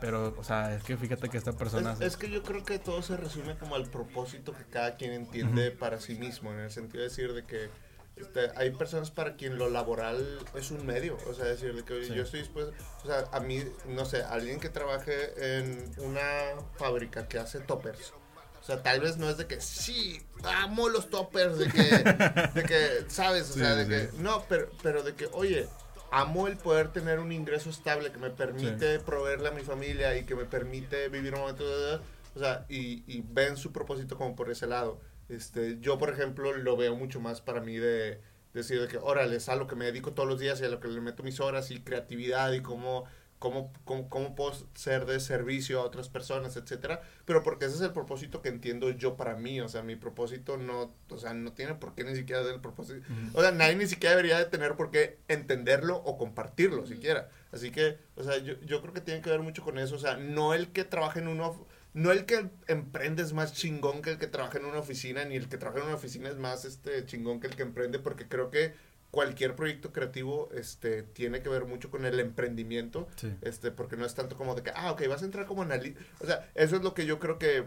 Pero, o sea, es que fíjate que esta persona... Es, que yo creo que todo se resume como al propósito que cada quien entiende para sí mismo, en el sentido de decir de que este, hay personas para quien lo laboral es un medio, o sea, decir de que yo estoy dispuesto, o sea, a mí, no sé, alguien que trabaje en una fábrica que hace toppers. O sea, tal vez no es de que sí, amo los toppers, de que, de que ¿sabes? O sea, de que, no, pero, pero de que, oye, amo el poder tener un ingreso estable que me permite proveerle a mi familia y que me permite vivir un momento de... O sea, y, y ven su propósito como por ese lado. Este, yo, por ejemplo, lo veo mucho más para mí de, decir de que, órale, es a lo que me dedico todos los días y a lo que le meto mis horas y creatividad y cómo cómo, cómo, puedo ser de servicio a otras personas, etcétera, pero porque ese es el propósito que entiendo yo para mí, o sea, mi propósito no, o sea, no tiene por qué ni siquiera ser el propósito, o sea, nadie ni siquiera debería de tener por qué entenderlo o compartirlo siquiera, así que, o sea, yo, yo creo que tiene que ver mucho con eso, o sea, no el que trabaja en uno, no el que emprende es más chingón que el que trabaja en una oficina, ni el que trabaja en una oficina es más este chingón que el que emprende, porque creo que cualquier proyecto creativo este, tiene que ver mucho con el emprendimiento, este, porque no es tanto como de que, ah, ok, vas a entrar como analista. O sea, eso es lo que yo creo que,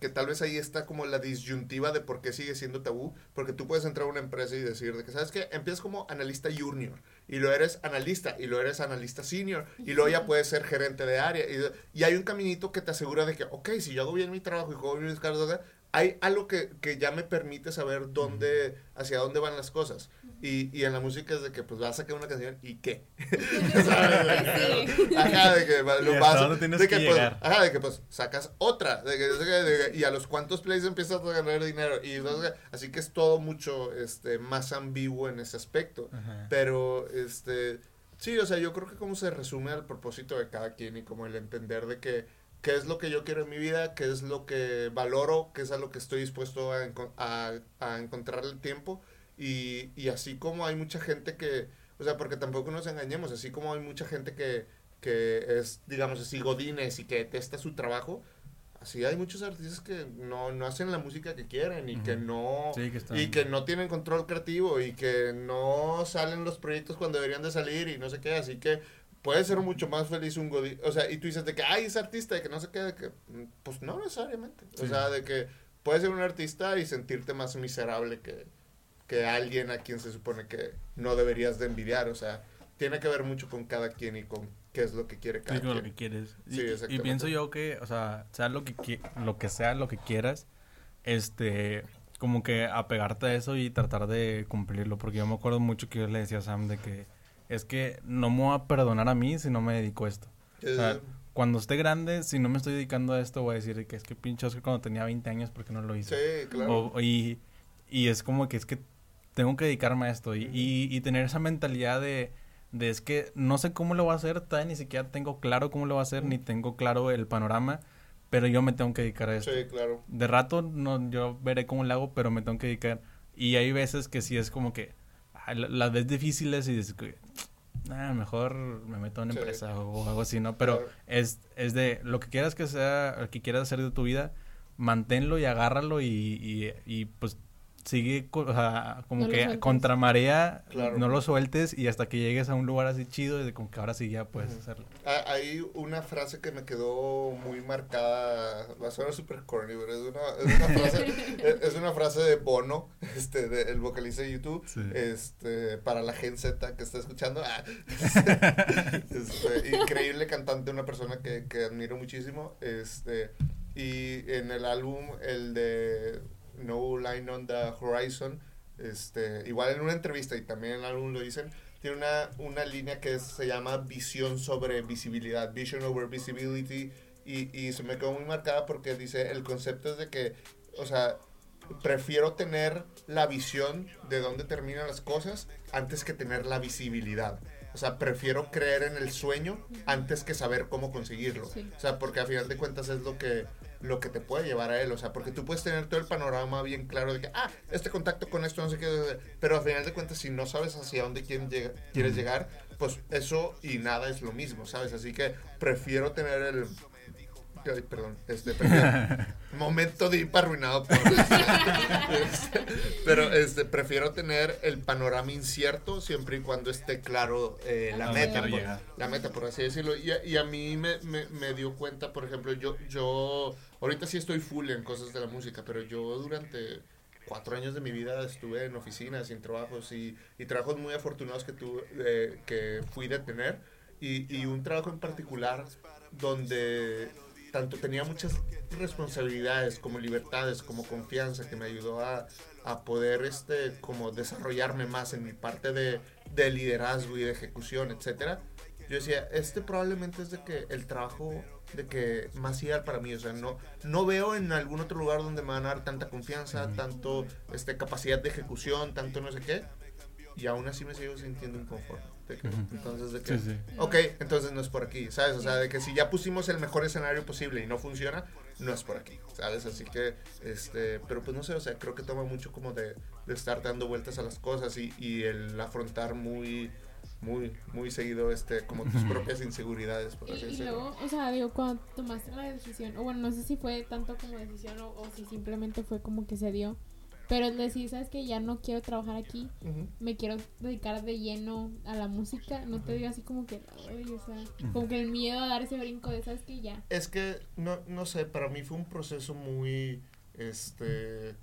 que tal vez ahí está como la disyuntiva de por qué sigue siendo tabú, porque tú puedes entrar a una empresa y decir de que, ¿sabes qué? Empiezas como analista junior, y lo eres analista, y lo eres analista senior, y luego ya puedes ser gerente de área, y, y hay un caminito que te asegura de que, ok, si yo hago bien mi trabajo y juego bien mis cartas, hay algo que, que, ya me permite saber dónde, hacia dónde van las cosas. Y, y en la música es de que pues vas a sacar una canción y qué. Ajá, de que lo vas de que, pues, ajá, de que pues sacas otra. De que, y a los cuantos plays empiezas a ganar dinero. Y así que es todo mucho este más ambiguo en ese aspecto. Pero este sí, o sea, yo creo que como se resume al propósito de cada quien y como el entender de que qué es lo que yo quiero en mi vida, qué es lo que valoro, qué es a lo que estoy dispuesto a, a, a encontrar el tiempo. Y, y, así como hay mucha gente que, o sea, porque tampoco nos engañemos, así como hay mucha gente que, que es, digamos así, godines y que detesta su trabajo, así hay muchos artistas que no, no hacen la música que quieren y que no y que no tienen control creativo y que no salen los proyectos cuando deberían de salir y no sé qué, así que puede ser mucho más feliz un godín, o sea, y tú dices de que, ay, es artista, de que no sé qué, que, pues no necesariamente, o sea, de que puedes ser un artista y sentirte más miserable que, que alguien a quien se supone que no deberías de envidiar, o sea, tiene que ver mucho con cada quien y con qué es lo que quiere cada sí, con lo que quieres. Sí, y, y, pienso yo que, o sea, sea lo que, lo que sea, lo que quieras, este, como que apegarte a eso y tratar de cumplirlo, porque yo me acuerdo mucho que yo le decía a Sam de que es que no me voy a perdonar a mí si no me dedico a esto. O sea, cuando esté grande, si no me estoy dedicando a esto, voy a decir que es que pinche que cuando tenía 20 años, ¿por qué no lo hice? Sí, claro. y, y es como que es que tengo que dedicarme a esto y, y, tener esa mentalidad de, de, es que no sé cómo lo voy a hacer, todavía ni siquiera tengo claro cómo lo voy a hacer, ni tengo claro el panorama, pero yo me tengo que dedicar a esto. Sí, claro. De rato no, yo veré cómo lo hago, pero me tengo que dedicar. Y hay veces que sí es como que las ves difíciles y dices ah, mejor me meto en una empresa o algo así, ¿no? Pero es, es de lo que quieras que sea, lo que quieras hacer de tu vida, manténlo y agárralo y, y, y pues sigue o sea, como que contra marea, no lo sueltes y hasta que llegues a un lugar así chido, y como que ahora sí ya puedes hacerlo. Ah, hay una frase que me quedó muy marcada, va a sonar super corny, pero es una, es una frase, es, una frase de Bono, este, de, el vocalista de YouTube, este, para la Gen Z que está escuchando, ah, este, increíble cantante, una persona que, que admiro muchísimo, este, y en el álbum, el de no Line on the Horizon, este, igual en una entrevista y también en el álbum lo dicen, tiene una, una línea que se llama visión sobre visibilidad, vision over visibility, y, y se me quedó muy marcada porque dice, el concepto es de que, o sea, prefiero tener la visión de dónde terminan las cosas antes que tener la visibilidad. O sea, prefiero creer en el sueño antes que saber cómo conseguirlo. O sea, porque a final de cuentas es lo que lo que te puede llevar a él. O sea, porque tú puedes tener todo el panorama bien claro de que, ah, este contacto con esto, no sé qué. Pero al final de cuentas, si no sabes hacia dónde quieres llegar, pues eso y nada es lo mismo, ¿sabes? Así que prefiero tener el. Ay, perdón, este, momento de ir para arruinado por este, pero este, prefiero tener el panorama incierto siempre y cuando esté claro eh, la meta, por, la meta, por así decirlo. Y, y a mí me, me, me, dio cuenta, por ejemplo, yo, yo Ahorita sí estoy full en cosas de la música, pero yo durante cuatro años de mi vida estuve en oficinas, sin trabajos y, y trabajos muy afortunados que, tuve, eh, que fui de tener. Y, y un trabajo en particular donde tanto tenía muchas responsabilidades como libertades, como confianza, que me ayudó a, a poder este, como desarrollarme más en mi parte de, de liderazgo y de ejecución, etcétera. Yo decía, este probablemente es de que el trabajo de que más ideal para mí. O sea, no, no veo en algún otro lugar donde me van a dar tanta confianza, tanto este, capacidad de ejecución, tanto no sé qué. Y aún así me sigo sintiendo inconforme. Entonces, de que, ok, entonces no es por aquí, ¿sabes? O sea, de que si ya pusimos el mejor escenario posible y no funciona, no es por aquí, ¿sabes? Así que, este, pero pues no sé, o sea, creo que toma mucho como de, de estar dando vueltas a las cosas y, y el afrontar muy muy, muy seguido este, como tus propias inseguridades, por así y, y luego, o sea, digo, cuando tomaste la decisión, o bueno, no sé si fue tanto como decisión o, si simplemente fue como que se dio, pero el decir, sabes que ya no quiero trabajar aquí, me quiero dedicar de lleno a la música, no te digo así como que, o sea, como que el miedo a dar ese brinco de, sabes que ya. Es que, no, no sé, para mí fue un proceso muy, este,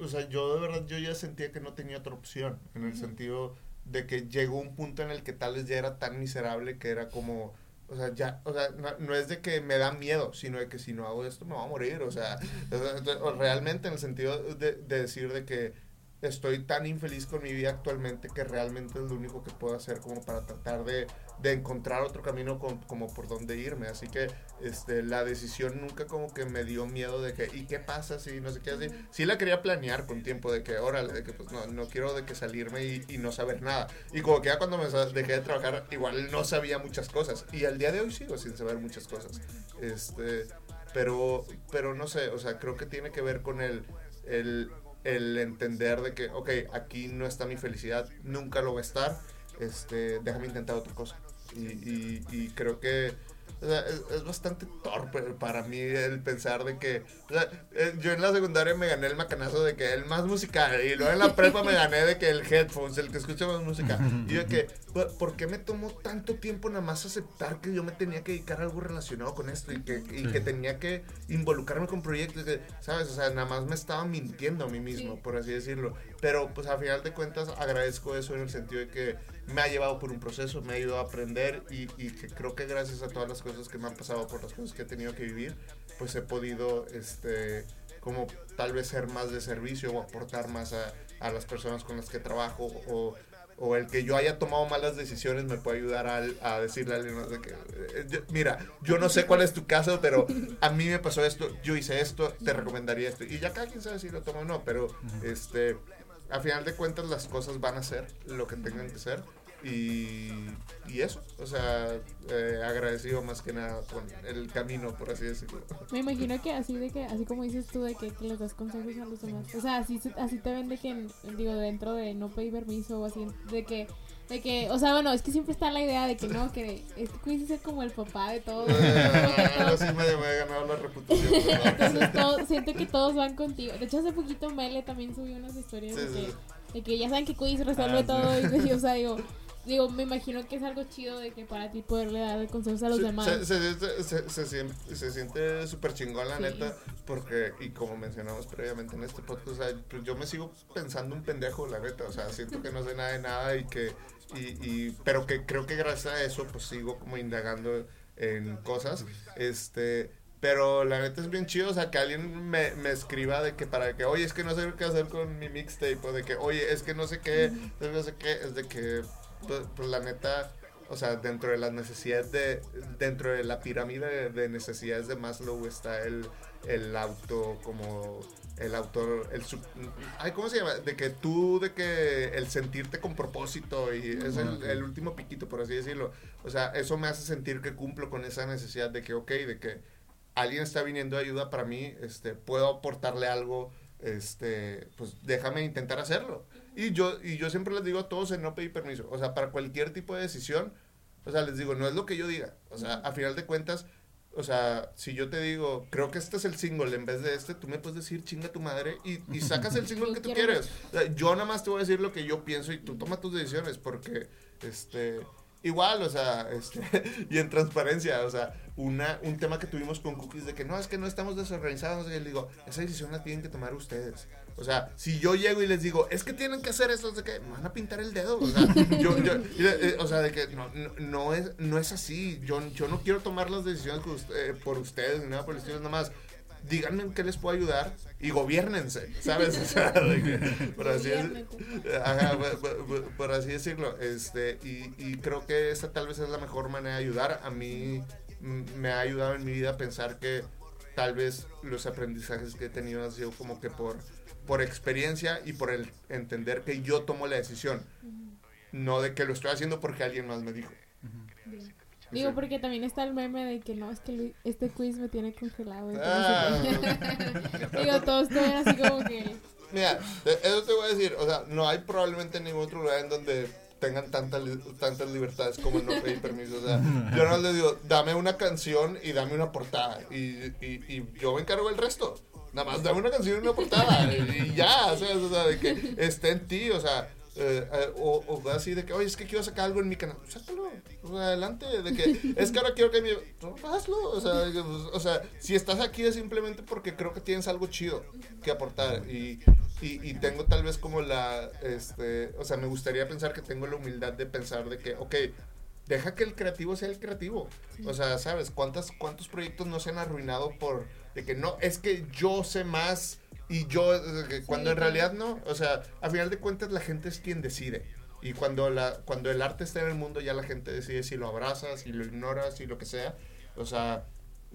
o sea, yo de verdad, yo ya sentía que no tenía otra opción, en el sentido de que llegó un punto en el que tal vez ya era tan miserable que era como, o sea, ya, o sea, no, es de que me da miedo, sino de que si no hago esto me voy a morir, o sea, realmente en el sentido de, decir de que estoy tan infeliz con mi vida actualmente que realmente es lo único que puedo hacer como para tratar de, de encontrar otro camino como por donde irme. Así que este, la decisión nunca como que me dio miedo de que, ¿y qué pasa si no sé qué así? Sí la quería planear con tiempo de que, órale, de que pues no, no quiero de que salirme y, y, no saber nada. Y como que ya cuando me dejé de trabajar, igual no sabía muchas cosas. Y al día de hoy sigo sin saber muchas cosas. Este, pero, pero no sé, o sea, creo que tiene que ver con el, el el entender de que, ok, aquí no está mi felicidad, nunca lo va a estar, este, déjame intentar otra cosa. Y, y, y creo que es, bastante torpe para mí el pensar de que. Eh, yo en la secundaria me gané el macanazo de que el más musical. Y luego en la prepa me gané de que el headphones, el que escucha más música. Y de que, ¿por qué me tomó tanto tiempo nada más aceptar que yo me tenía que dedicar a algo relacionado con esto? Y que, y que tenía que involucrarme con proyectos. ¿Sabes? O sea, nada más me estaba mintiendo a mí mismo, por así decirlo. Pero pues a final de cuentas agradezco eso en el sentido de que me ha llevado por un proceso, me ha ayudado a aprender y, y, que creo que gracias a todas las cosas que me han pasado, por las cosas que he tenido que vivir, pues he podido, este, como tal vez ser más de servicio o aportar más a, a las personas con las que trabajo o, o, el que yo haya tomado malas decisiones me puede ayudar a, a decirle a alguien de que, eh, mira, yo no sé cuál es tu caso, pero a mí me pasó esto, yo hice esto, te recomendaría esto. Y ya cada quien sabe si lo toma o no, pero este a final de cuentas las cosas van a ser lo que tengan que ser. Y, y eso, o sea, eh, agradecido más que nada con el camino, por así decirlo. Me imagino que así de que, así como dices tú, de que, les das consejos a los demás. O sea, así, así te ven de que, digo, dentro de no pedir permiso o así, de que de que, o sea, bueno, es que siempre está la idea de que no, que es que Quincy es como el papá de todo. Pero sí me, me he ganado la reputación. Entonces todo, siento que todos van contigo. De hecho, hace poquito Mele también subió unas historias de, que, de, que, ya saben que Quincy resuelve ah, todo. Y, o sea, digo, digo, me imagino que es algo chido de que para ti poderle dar consejos a los demás. Se, se, se, se siente súper chingón, la neta, porque, y como mencionamos previamente en este podcast, o sea, pues yo me sigo pensando un pendejo, la neta, o sea, siento que no sé nada de nada y que y, pero que creo que gracias a eso pues sigo como indagando en cosas. Este, pero la neta es bien chido, o sea, que alguien me, me, escriba de que para que, oye, es que no sé qué hacer con mi mixtape, o de que, oye, es que no sé qué, no sé qué, es de que, pues, pues la neta, o sea, dentro de las necesidades de, dentro de la pirámide de, necesidades de Maslow está el, el auto como el autor, el ay, ¿cómo se llama? De que tú, de que el sentirte con propósito y es el, último piquito, por así decirlo. O sea, eso me hace sentir que cumplo con esa necesidad de que, ok, de que alguien está viniendo de ayuda para mí, este, puedo aportarle algo, este, pues déjame intentar hacerlo. Y yo, y yo siempre les digo a todos en no pedir permiso. O sea, para cualquier tipo de decisión, o sea, les digo, no es lo que yo diga. O sea, a final de cuentas, o sea, si yo te digo, creo que este es el single en vez de este, tú me puedes decir chinga tu madre y, y sacas el single que tú quieres. yo nada más te voy a decir lo que yo pienso y tú toma tus decisiones porque, este, igual, o sea, este, y en transparencia, o sea, una, un tema que tuvimos con Cookies de que no, es que no estamos desorganizados, y le digo, esa decisión la tienen que tomar ustedes. O sea, si yo llego y les digo, es que tienen que hacer esto, de que me van a pintar el dedo. O sea, yo, yo, eh, o sea de que no, no, es, no es así. Yo, yo no quiero tomar las decisiones por ustedes ni nada por el estilo, nada más. Díganme en qué les puedo ayudar y gobiernense, ¿sabes? O sea, por, así por, así decirlo. Este, y, y creo que esta tal vez es la mejor manera de ayudar. A mí me ha ayudado en mi vida a pensar que tal vez los aprendizajes que he tenido han sido como que por por experiencia y por el entender que yo tomo la decisión, no de que lo estoy haciendo porque alguien más me dijo. Digo, porque también está el meme de que no, es que este quiz me tiene congelado. Ah. Digo, todos están así como que... Mira, eso te voy a decir, o sea, no hay probablemente ningún otro lugar en donde tengan tantas tantas libertades como no pedir permiso. O sea, yo no les digo, dame una canción y dame una portada y, y, y yo me encargo del resto. Nada más dame una canción y una portada y ya, o sea, o sea, de que esté en ti, o sea, eh, eh, o, o, así de que, oye, es que quiero sacar algo en mi canal, sácalo, adelante, de que es que ahora quiero que mi, hazlo, o sea, pues, o sea, si estás aquí es simplemente porque creo que tienes algo chido que aportar y, y, y, tengo tal vez como la, este, o sea, me gustaría pensar que tengo la humildad de pensar de que, ok, deja que el creativo sea el creativo, o sea, ¿sabes? ¿Cuántas, cuántos proyectos no se han arruinado por de que no, es que yo sé más Y yo, eh, cuando en realidad no, o sea, a final de cuentas la gente es quien decide. Y cuando, la, cuando el arte está en el mundo, ya la gente decide si lo abrazas, si lo ignoras, si lo que sea. O sea,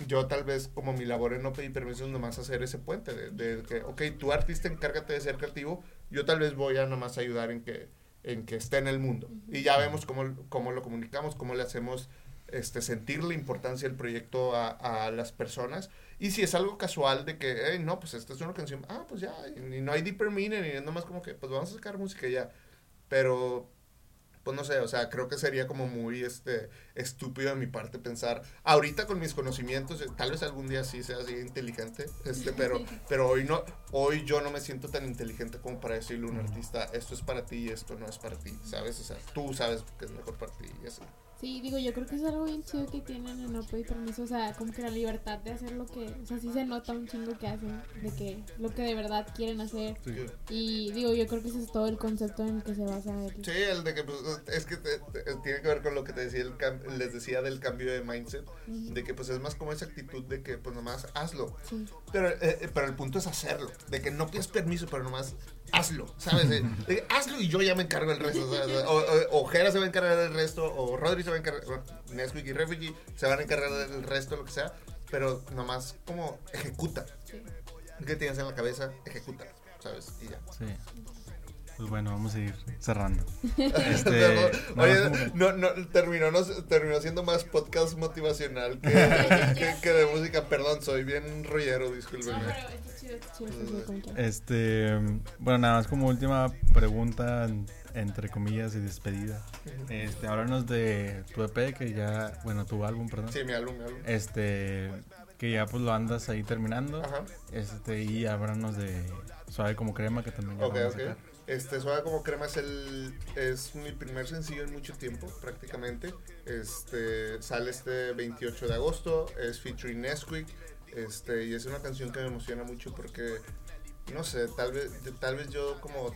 yo tal vez como mi labor en no pedir permiso es nomás hacer ese puente de, de, que, ok, tu artista encárgate de ser creativo, yo tal vez voy a nomás ayudar en que, en que esté en el mundo. Y ya vemos cómo, cómo lo comunicamos, cómo le hacemos este, sentir la importancia del proyecto a, a las personas. Y si es algo casual de que, hey, no, pues esta es una canción, ah, pues ya, y no hay deeper meaning, y es nomás como que, pues vamos a sacar música ya. Pero pues no sé, o sea, creo que sería como muy este estúpido de mi parte pensar, ahorita con mis conocimientos, tal vez algún día sí sea así inteligente, este, pero, pero hoy no, hoy yo no me siento tan inteligente como para decirle a un artista, esto es para ti y esto no es para ti, ¿sabes? O sea, tú sabes que es mejor para ti y así. Sí, digo, yo creo que es algo bien chido que tienen en No y Permiso, o sea, como que la libertad de hacer lo que, o sea, sí se nota un chingo que hacen, de que lo que de verdad quieren hacer. Y digo, yo creo que ese es todo el concepto en el que se basa el... Sí, el de que, pues, es que tiene que ver con lo que te decía, el les decía del cambio de mindset, de que, pues, es más como esa actitud de que, pues, nomás hazlo. Pero, eh, eh, pero el punto es hacerlo, de que no pides permiso, pero nomás hazlo, ¿sabes? De, hazlo y yo ya me encargo del resto. O, Jera se va a encargar del resto, o Rodri se va a encargar, Nesquik y Refugee se van a encargar del resto, lo que sea, pero nomás como ejecuta. ¿Qué tienes en la cabeza? Ejecuta, ¿sabes? Y ya. Sí. Pues bueno, vamos a ir cerrando. Este, oye, no, no, terminó, no, terminó siendo más podcast motivacional que, que, de música. Perdón, soy bien rollero, discúlpenme. Este, bueno, nada más como última pregunta, entre comillas, y despedida. Este, háblanos de tu EP, que ya, bueno, tu álbum, perdón. Sí, mi álbum, mi álbum. Este, que ya pues lo andas ahí terminando. Ajá. Este, y háblanos de Suave como crema, que también ya okay, vamos a este, Suave como crema es el es mi primer sencillo en mucho tiempo, prácticamente. Este, sale este 28 de agosto, es featuring Nesquik. Este, y es una canción que me emociona mucho porque no sé, tal vez, tal vez yo como,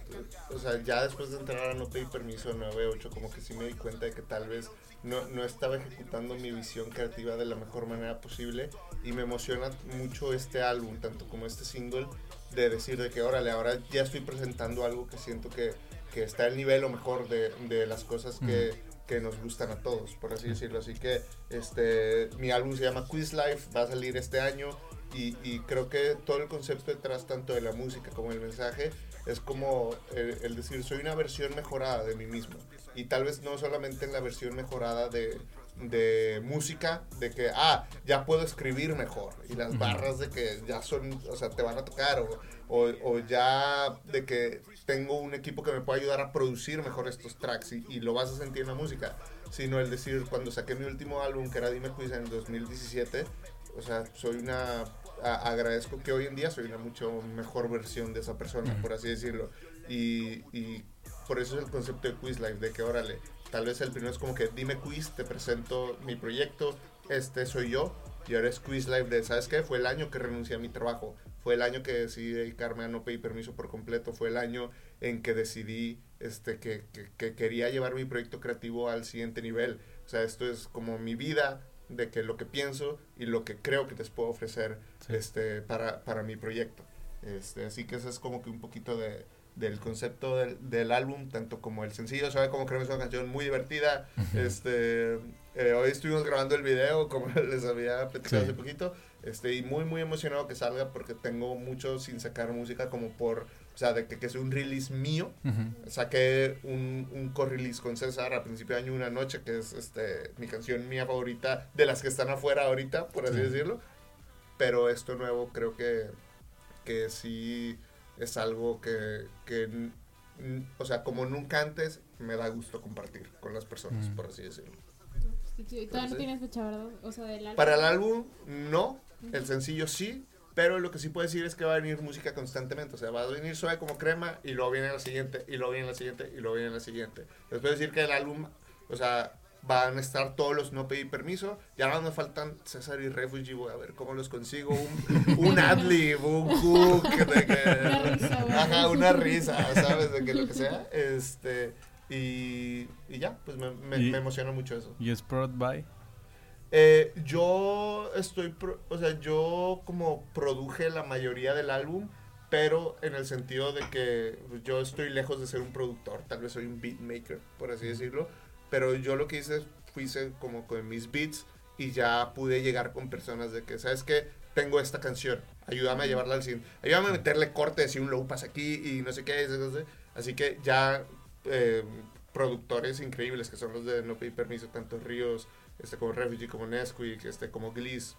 o sea, ya después de entrar a No Pedí Permiso 9-8, como que sí me di cuenta de que tal vez no, no, estaba ejecutando mi visión creativa de la mejor manera posible y me emociona mucho este álbum, tanto como este single, de decir de que, órale, ahora ya estoy presentando algo que siento que, que está al nivel o mejor de, de las cosas que, que, nos gustan a todos, por así decirlo. Así que este, mi álbum se llama Quiz Life, va a salir este año y, y creo que todo el concepto detrás, tanto de la música como el mensaje, es como el, el, decir, soy una versión mejorada de mí mismo. Y tal vez no solamente en la versión mejorada de, de música, de que, ah, ya puedo escribir mejor, y las barras de que ya son, o sea, te van a tocar, o, o, o ya de que tengo un equipo que me puede ayudar a producir mejor estos tracks, y, y, lo vas a sentir en la música, sino el decir, cuando saqué mi último álbum, que era Dime Quiz en 2017, o sea, soy una, agradezco que hoy en día soy una mucho mejor versión de esa persona, por así decirlo, y, y por eso es el concepto de Quiz Life, de que órale, tal vez el primero es como que dime quiz, te presento mi proyecto, este soy yo, y ahora es Quiz Life de, ¿sabes qué? Fue el año que renuncié a mi trabajo, fue el año que decidí dedicarme a no pedir permiso por completo, fue el año en que decidí este, que, que, quería llevar mi proyecto creativo al siguiente nivel. O sea, esto es como mi vida, de que lo que pienso y lo que creo que les puedo ofrecer este, para, para mi proyecto. Este, así que eso es como que un poquito de, del concepto del, del, álbum, tanto como el sencillo, sabe como es una canción muy divertida. este eh, Hoy estuvimos grabando el video, como les había platicado hace poquito, este, y muy, muy emocionado que salga porque tengo mucho sin sacar música como por, o sea, de que, que es un release mío. Saqué un, un co-release con César a principio de año, una noche, que es este, mi canción mía favorita, de las que están afuera ahorita, por así decirlo. Pero esto nuevo creo que, que sí es algo que, que, o sea, como nunca antes, me da gusto compartir con las personas, mm. por así decirlo. No tienes fecha, ¿verdad? O sea, del álbum. Para el álbum, no. El sencillo sí. Pero lo que sí puedo decir es que va a venir música constantemente. O sea, va a venir suave como crema y luego viene la siguiente, y luego viene la siguiente, y luego viene la siguiente. Les puedo decir que el álbum, o sea, van a estar todos los no pedí permiso. Ya ahora me faltan César y Refugee. Voy a ver cómo los consigo. Un, un adlib, un hook, de que, una risa, ajá, una risa, ¿sabes? De que lo que sea. Este, y, y ya, pues me, me, emociona mucho eso. ¿Y es Prod by? Eh, yo estoy, o sea, yo como produje la mayoría del álbum, pero en el sentido de que yo estoy lejos de ser un productor, tal vez soy un beat maker, por así decirlo, pero yo lo que hice fui como con mis beats y ya pude llegar con personas de que, ¿sabes qué? Tengo esta canción, ayúdame a llevarla al cine, ayúdame a meterle cortes y un low pass aquí y no sé qué, así que ya eh, productores increíbles que son los de No Pedí Permiso, tanto Ríos, este, como Refugee, como Nesquik, este, como Gliss,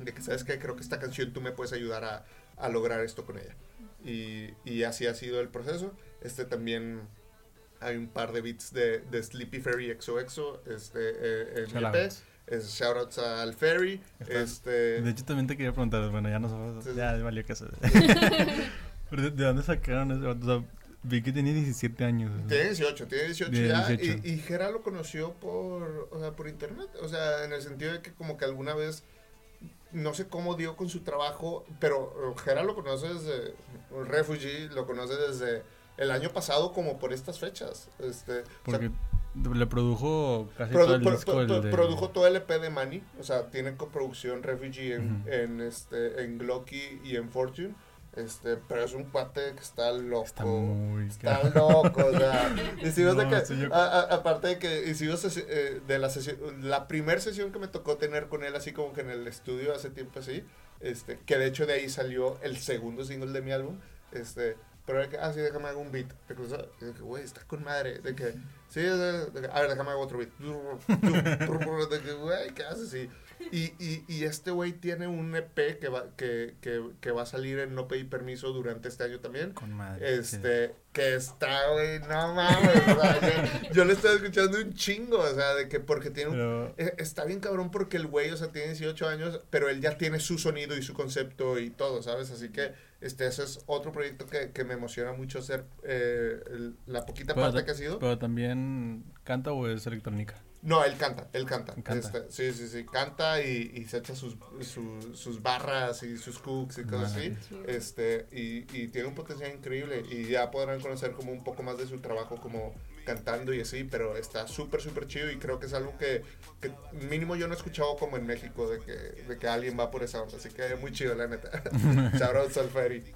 de que, ¿sabes qué? Creo que esta canción tú me puedes ayudar a, a lograr esto con ella. Y, y, así ha sido el proceso. Este también hay un par de beats de, de Sleepy Fairy XOXO este, eh, en EP. Es shoutouts al Ferry. Este... De hecho, también te quería preguntar, bueno, ya no sabes, ya valió que se... ¿De dónde sacaron eso? vi que tenía 17 años. Tiene 18, tiene 18 ya. Y, y Jera lo conoció por, o sea, por internet. O sea, en el sentido de que como que alguna vez no sé cómo dio con su trabajo, pero Jera lo conoce desde Refugee, lo conoce desde el año pasado como por estas fechas. Este, Porque le produjo casi todo el disco Produjo todo el EP de Money, o sea, tiene coproducción Refugee en, en, este, en Glocky y en Fortune. Este, pero es un cuate que está loco. Está muy Está loco, o sea. Y si de que, aparte de que hicimos eh, de la sesión, la primera sesión que me tocó tener con él, así como que en el estudio hace tiempo así, este, que de hecho de ahí salió el segundo single de mi álbum, este, pero era que, ah, sí, déjame hacer un beat. De que, güey, está con madre. De que, sí, de, que, a ver, déjame hacer otro beat. De que, güey, ¿qué haces? Y, y, y, y este güey tiene un EP que va, que, que, que va a salir en No Pedí Permiso durante este año también. Con madre. Este, que está, güey, no mames. o sea, yo, le estoy escuchando un chingo, o sea, de que porque tiene un, e, Está bien cabrón porque el güey, o sea, tiene 18 años, pero él ya tiene su sonido y su concepto y todo, ¿sabes? Así que este, ese es otro proyecto que, que me emociona mucho hacer eh, la poquita parte que ha sido. Pero también canta o es electrónica. No, él canta, él canta. Este, sí, sí, sí, canta y, y se echa sus, sus, barras y sus cooks y cosas así. Este, y, y, tiene un potencial increíble y ya podrán conocer como un poco más de su trabajo como cantando y así, pero está súper, súper chido y creo que es algo que, que, mínimo yo no he escuchado como en México de que, de que alguien va por esa onda, así que es muy chido la neta. Shout al Ferry.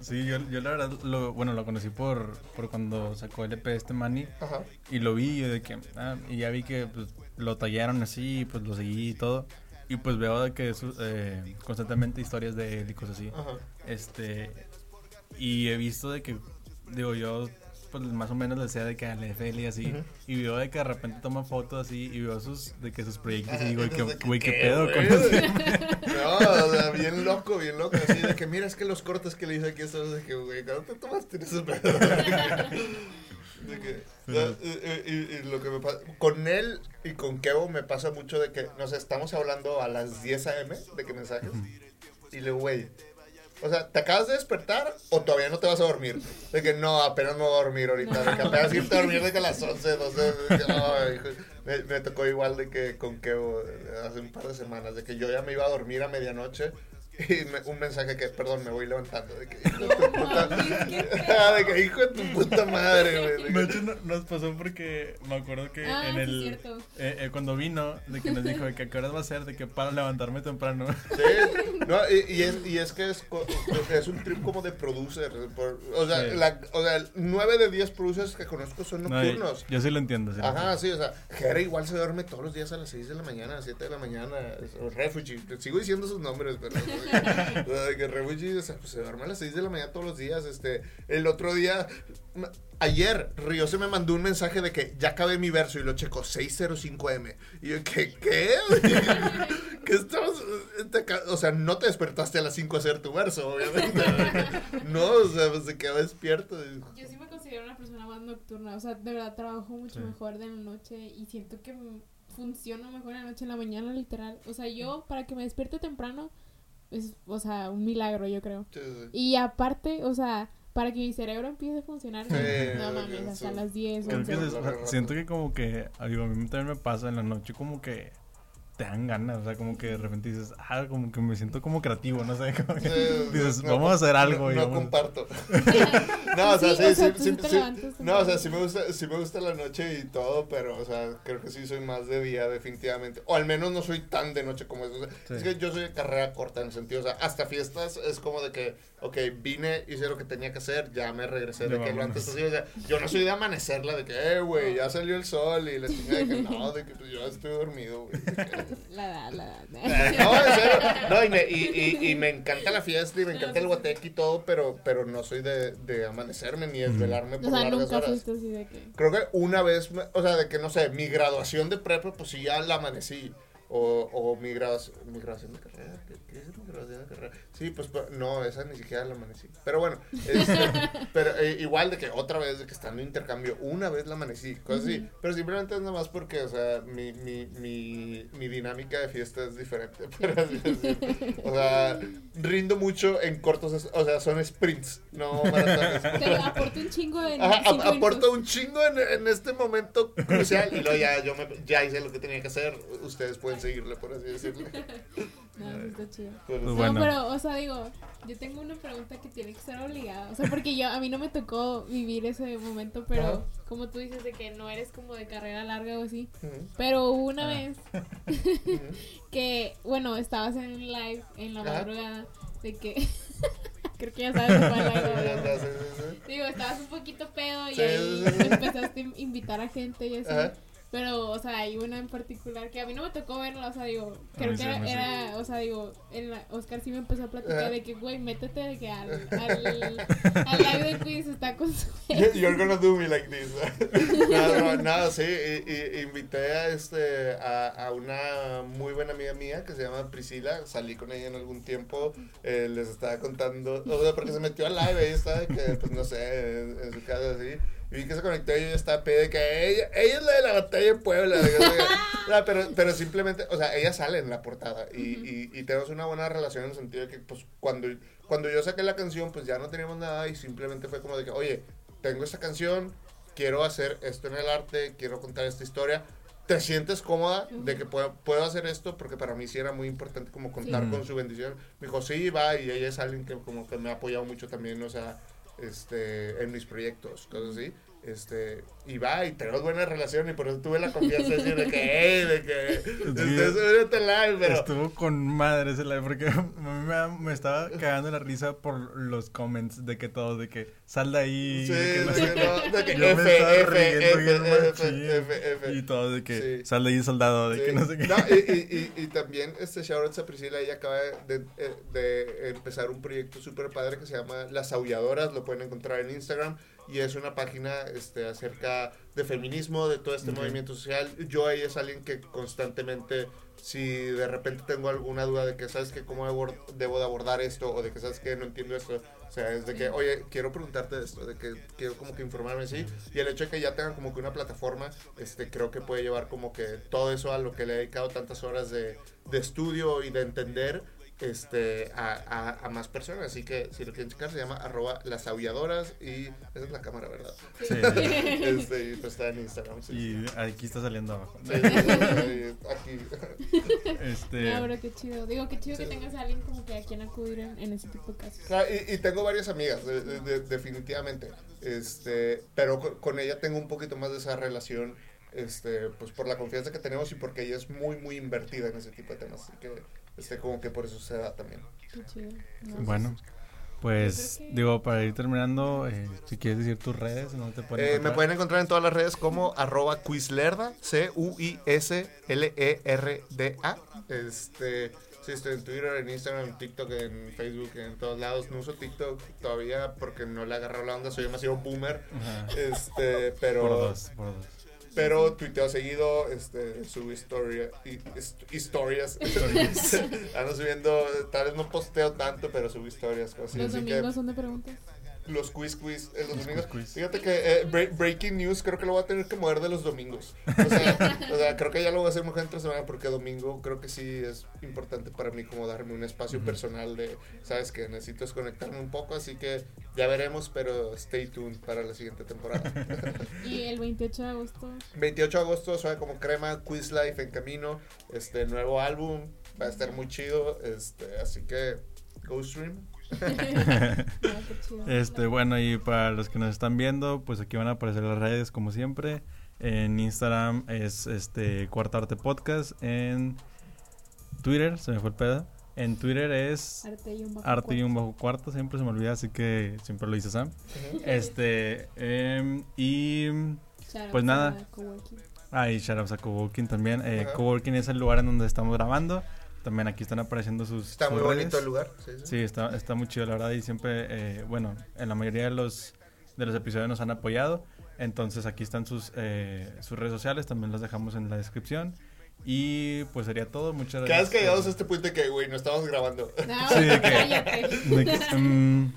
Sí, yo, yo la verdad, lo, bueno, lo conocí por, por cuando sacó el EP este Manny. Y lo vi de que, ah, y ya vi que pues, lo tallaron así, pues lo seguí y todo. Y pues veo de que eh, constantemente historias de él y cosas así. Este, y he visto de que, digo, yo pues más o menos le sea de que al FL y así. Y veo de que de repente toma fotos así y veo sus, de que sus proyectos y digo, güey, ¿qué, pedo con No, o sea, bien loco, bien loco. Así de que mira, es que los cortes que le hice aquí, eso de que, güey, ¿cuándo te tomaste esos pedos? De que, y, lo que me pasa, con él y con Kevo me pasa mucho de que, no sé, estamos hablando a las 10 a.m. de que mensajes. Y le, güey, o sea, ¿te acabas de despertar o todavía no te vas a dormir? De que no, apenas me voy a dormir ahorita. De que apenas irte a dormir de que a las 11, 12. me, me, tocó igual de que con que hace un par de semanas, de que yo ya me iba a dormir a medianoche y un mensaje que, perdón, me voy levantando. De que hijo de tu puta, de que, hijo de tu puta madre, güey. De hecho, nos pasó porque me acuerdo que ah, en el. Eh, eh, cuando vino, de que nos dijo de que a qué horas va a ser, de que para levantarme temprano. Sí, no, y, y, es, y es que es, es un trip como de producer. o, sea, la, o sea, 9 de 10 producers que conozco son nocturnos. yo, sí lo entiendo. Sí Ajá, sí, o sea, Jere igual se duerme todos los días a las 6 de la mañana, a las 7 de la mañana. Refugee, sigo diciendo sus nombres, pero que Refugee, o sea, pues, se duerme a las 6 de la mañana todos los días. Este, el otro día, ayer, Río se me mandó un mensaje de que ya acabé mi verso y lo checo 605M. Y yo, ¿qué? ¿Qué? ¿Qué estamos? o sea, no te despertaste a las 5 a hacer tu verso, obviamente. no, o sea, pues, se quedó despierto. Yo sí me considero una persona más nocturna. O sea, de verdad trabajo mucho mejor de la noche y siento que funciona mejor en la noche en la mañana, literal. O sea, yo para que me despierte temprano es, o sea, un milagro, yo creo. Y aparte, o sea, para que mi cerebro empiece a funcionar, no mames, hasta las 10. siento que como que, digo, a mí también me pasa en la noche como que te dan ganas, o sea, como que de repente dices, ah, como que me siento como creativo, no sé, como que Sí, dices, no, vamos a hacer algo. No, y no vamos- comparto. no, o sea, Sí, sí, o sea, sí, No, o sea, sí me gusta, sí me gusta la noche y todo, pero, o sea, creo que sí soy más de día definitivamente. O al menos no soy tan de noche como eso. O sea, Sí. Es que yo soy de carrera corta en el sentido, o sea, hasta fiestas es como de que, ok, vine, hice lo que tenía que hacer, ya me regresé de que lo antes posible. O sea, yo no soy de amanecerla, de que, eh, güey, ya salió el sol y la chingada de que no, de que pues yo estoy dormido, güey. La edad, la edad. No, en serio. No, y me, y, y, y me encanta la fiesta y me encanta el guateque y todo, pero, pero no soy de, de amanecerme ni desvelarme por O sea, largas nunca horas. fuiste así de que. Creo que una vez, me- o sea, de que no sé, mi graduación de prepa, pues sí ya la amanecí. O, o mi, graduación, mi graduación de carrera. ¿Qué, qué es mi graduación de carrera? Sí, pues no, esa ni siquiera la amanecí. Pero bueno, este, pero eh, igual de que otra vez, de que estando en intercambio, una vez la amanecí, cosas así. Pero simplemente es nada más porque, o sea, mi, mi, mi, mi dinámica de fiesta es diferente. por así decir. O sea, rindo mucho en cortos, o sea, son sprints, no maratones. Te aporta un chingo en. Ajá, cinco ap- minutos. un chingo en, en este momento crucial y luego ya yo me, ya hice lo que tenía que hacer. Ustedes pueden seguirle, por así decirlo. No, sí está chido. Pero- Pues No, bueno. pero, o sea, digo, yo tengo una pregunta que tiene que ser obligada. O sea, porque yo, a mí no me tocó vivir ese momento, pero Ajá. como tú dices de que no eres como de carrera larga o así. Pero hubo una vez que, bueno, estabas en un live en la madrugada de que. Creo que ya sabes cuál. Digo, estabas un poquito pedo y ahí empezaste a invitar a gente y así. Pero, o sea, hay una en particular que a mí no me tocó verla, o sea, digo, creo que era, era, o sea, digo, en la- Oscar sí me empezó a platicar Ajá. de que, güey, métete de que al, al, al live de quiz está con su You're gonna do me like this. no, no, no, sí, y, y- invité a, este, a, a una muy buena amiga mía que se llama Priscila. Salí con ella en algún tiempo. eh, les estaba contando, o sea, porque se metió al live. Ella estaba, de que, pues no sé, en, en su casa así. Y vi que se conectó y yo ya estaba pedo de que ella, ella es la de la batalla en Puebla. no, pero, pero simplemente, o sea, ella sale en la portada y, y, y tenemos una buena relación en el sentido de que, pues, cuando, cuando yo saqué la canción, pues ya no teníamos nada y simplemente fue como de que, oye, tengo esta canción, quiero hacer esto en el arte, quiero contar esta historia. ¿Te sientes cómoda de que puedo, puedo hacer esto? Porque para mí sí era muy importante como contar con su bendición. Me dijo, sí, va, y ella es alguien que como que me ha apoyado mucho también, o sea, este, en mis proyectos, cosas así. Este, y va, y tenemos buena relación, y por eso tuve la confianza de decir de que, hey, de que, este, súbete live, pero... Estuvo con madre ese live porque me, me estaba cagando la risa por los comments de que todos, de que sal de ahí. Sí, de que no sí, sé qué. no, de que Yo me F, estaba F, riendo F, bien F, machín. F, F. Y todo de que Sí. sal de ahí soldado, de Sí. que no sé qué. No, y, y, y, y también este shout a Priscila, ella acaba de, de, de empezar un proyecto súper padre que se llama Las Aulladoras, lo pueden encontrar en Instagram y es una página este, acerca de feminismo, de todo este Ok. movimiento social. Yo ahí es alguien que constantemente, si de repente tengo alguna duda de que sabes que cómo debo, de abordar esto o de que sabes que no entiendo esto, o sea, es de que, oye, quiero preguntarte de esto, de que quiero como que informarme así. Y el hecho de que ya tengan como que una plataforma, este, creo que puede llevar como que todo eso a lo que le he dedicado tantas horas de, de estudio y de entender este, a, a, a más personas. Así que si lo quieren checar, se llama arroba las aulladoras y esa es la cámara, ¿verdad? Sí. Este, y pues está en Instagram. Sí, Y aquí está saliendo abajo. Sí, sí, sí, sí, aquí. Este. No, qué chido. Digo, qué chido Sí. que tengas a alguien como que a quien acudir en, en ese tipo de casos. Ah, y, y tengo varias amigas, de- de- de- definitivamente. Este, pero con, con ella tengo un poquito más de esa relación, este, pues por la confianza que tenemos y porque ella es muy, muy invertida en ese tipo de temas. Así que, este, como que por eso se da también. Qué chido. No, Bueno, pues que- digo, para ir terminando, eh, si quieres decir tus redes, ¿no te pueden Eh, me pueden encontrar en todas las redes como arroba quizlerda, C-U-I-S-L-E-R-D-A. Este, sí, estoy en Twitter, en Instagram, en TikTok, en Facebook, en todos lados. No uso TikTok todavía porque no le agarro la onda, soy demasiado boomer. Ajá. Este, pero... Por dos, por dos. Pero tuiteo seguido, este, subo historia, y, hist- historias. Ando subiendo, tal vez no posteo tanto, pero subo historias. Cosas así, Los así que- domingos son de preguntas. Los quiz quiz en los, domingos. quiz quiz. Fíjate que eh, bre- Breaking News creo que lo voy a tener que mover de los domingos. O sea, o sea, creo que ya lo voy a hacer mejor entre semana porque domingo creo que sí es importante para mí como darme un espacio personal de, sabes que necesito desconectarme un poco, así que ya veremos, pero stay tuned para la siguiente temporada. Y el 28 de agosto. 28 de agosto suena como crema, Quiz Life en camino, este nuevo álbum, va a estar muy chido, este, así que go stream. Ah. Este, bueno, y para los que nos están viendo, pues aquí van a aparecer las redes como siempre. En Instagram es este Cuarta Arte Podcast. En Twitter, se me fue el pedo. En Twitter es Arte y un bajo. Arte y un cuarto. bajo cuarto, siempre se me olvida, así que siempre lo dice Sam. Este, em, y. Shout pues nada. a Coworking. Ah, y shoutouts a Coworking también. Eh. Coworking es el lugar en donde estamos grabando. También aquí están apareciendo sus. Está sus muy bonito redes. el lugar. Sí, sí. Sí, está, está muy chido, la verdad. Y siempre, eh, bueno, en la mayoría de los, de los episodios nos han apoyado. Entonces aquí están sus, eh, sus redes sociales, también las dejamos en la descripción. Y pues sería todo. Muchas gracias. Cada vez que llegamos a este punto de que, güey, no estamos grabando. No, Sí, de que-. De que, mm,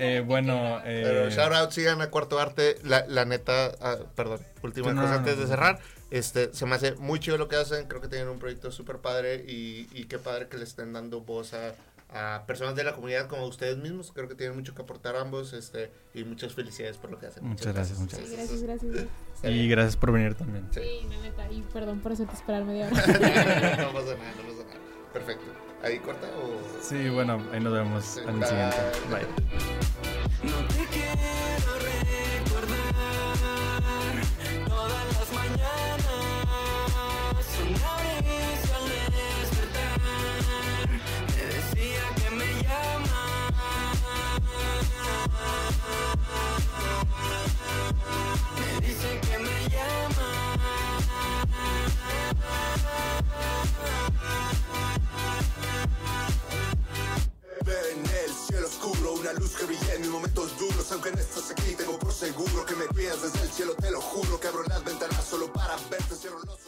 eh, bueno, eh, Pero shout out, sigan a Cuarto Arte. La, la neta, ah, perdón, última no, cosa no, antes no, de no. cerrar. Este, se me hace muy chido lo que hacen. Creo que tienen un proyecto súper padre. Y, y qué padre que le estén dando voz a, a personas de la comunidad como ustedes mismos. Creo que tienen mucho que aportar ambos. Este, y muchas felicidades por lo que hacen. Muchas gracias, muchas Sí, gracias, gracias. y gracias por venir también. Sí. Sí, neta. Y perdón por hacerte esperar media hora. no pasa nada, no pasa nada. Perfecto. ¿Ahí corta o...? Sí, bueno, ahí nos vemos Sí, en el siguiente. Bye. No te quiero todas las una luz que brilla en mis momentos duros Aunque no estás aquí tengo por seguro que me cuidas desde el cielo Te lo juro que abro las ventanas solo para verte Cierro los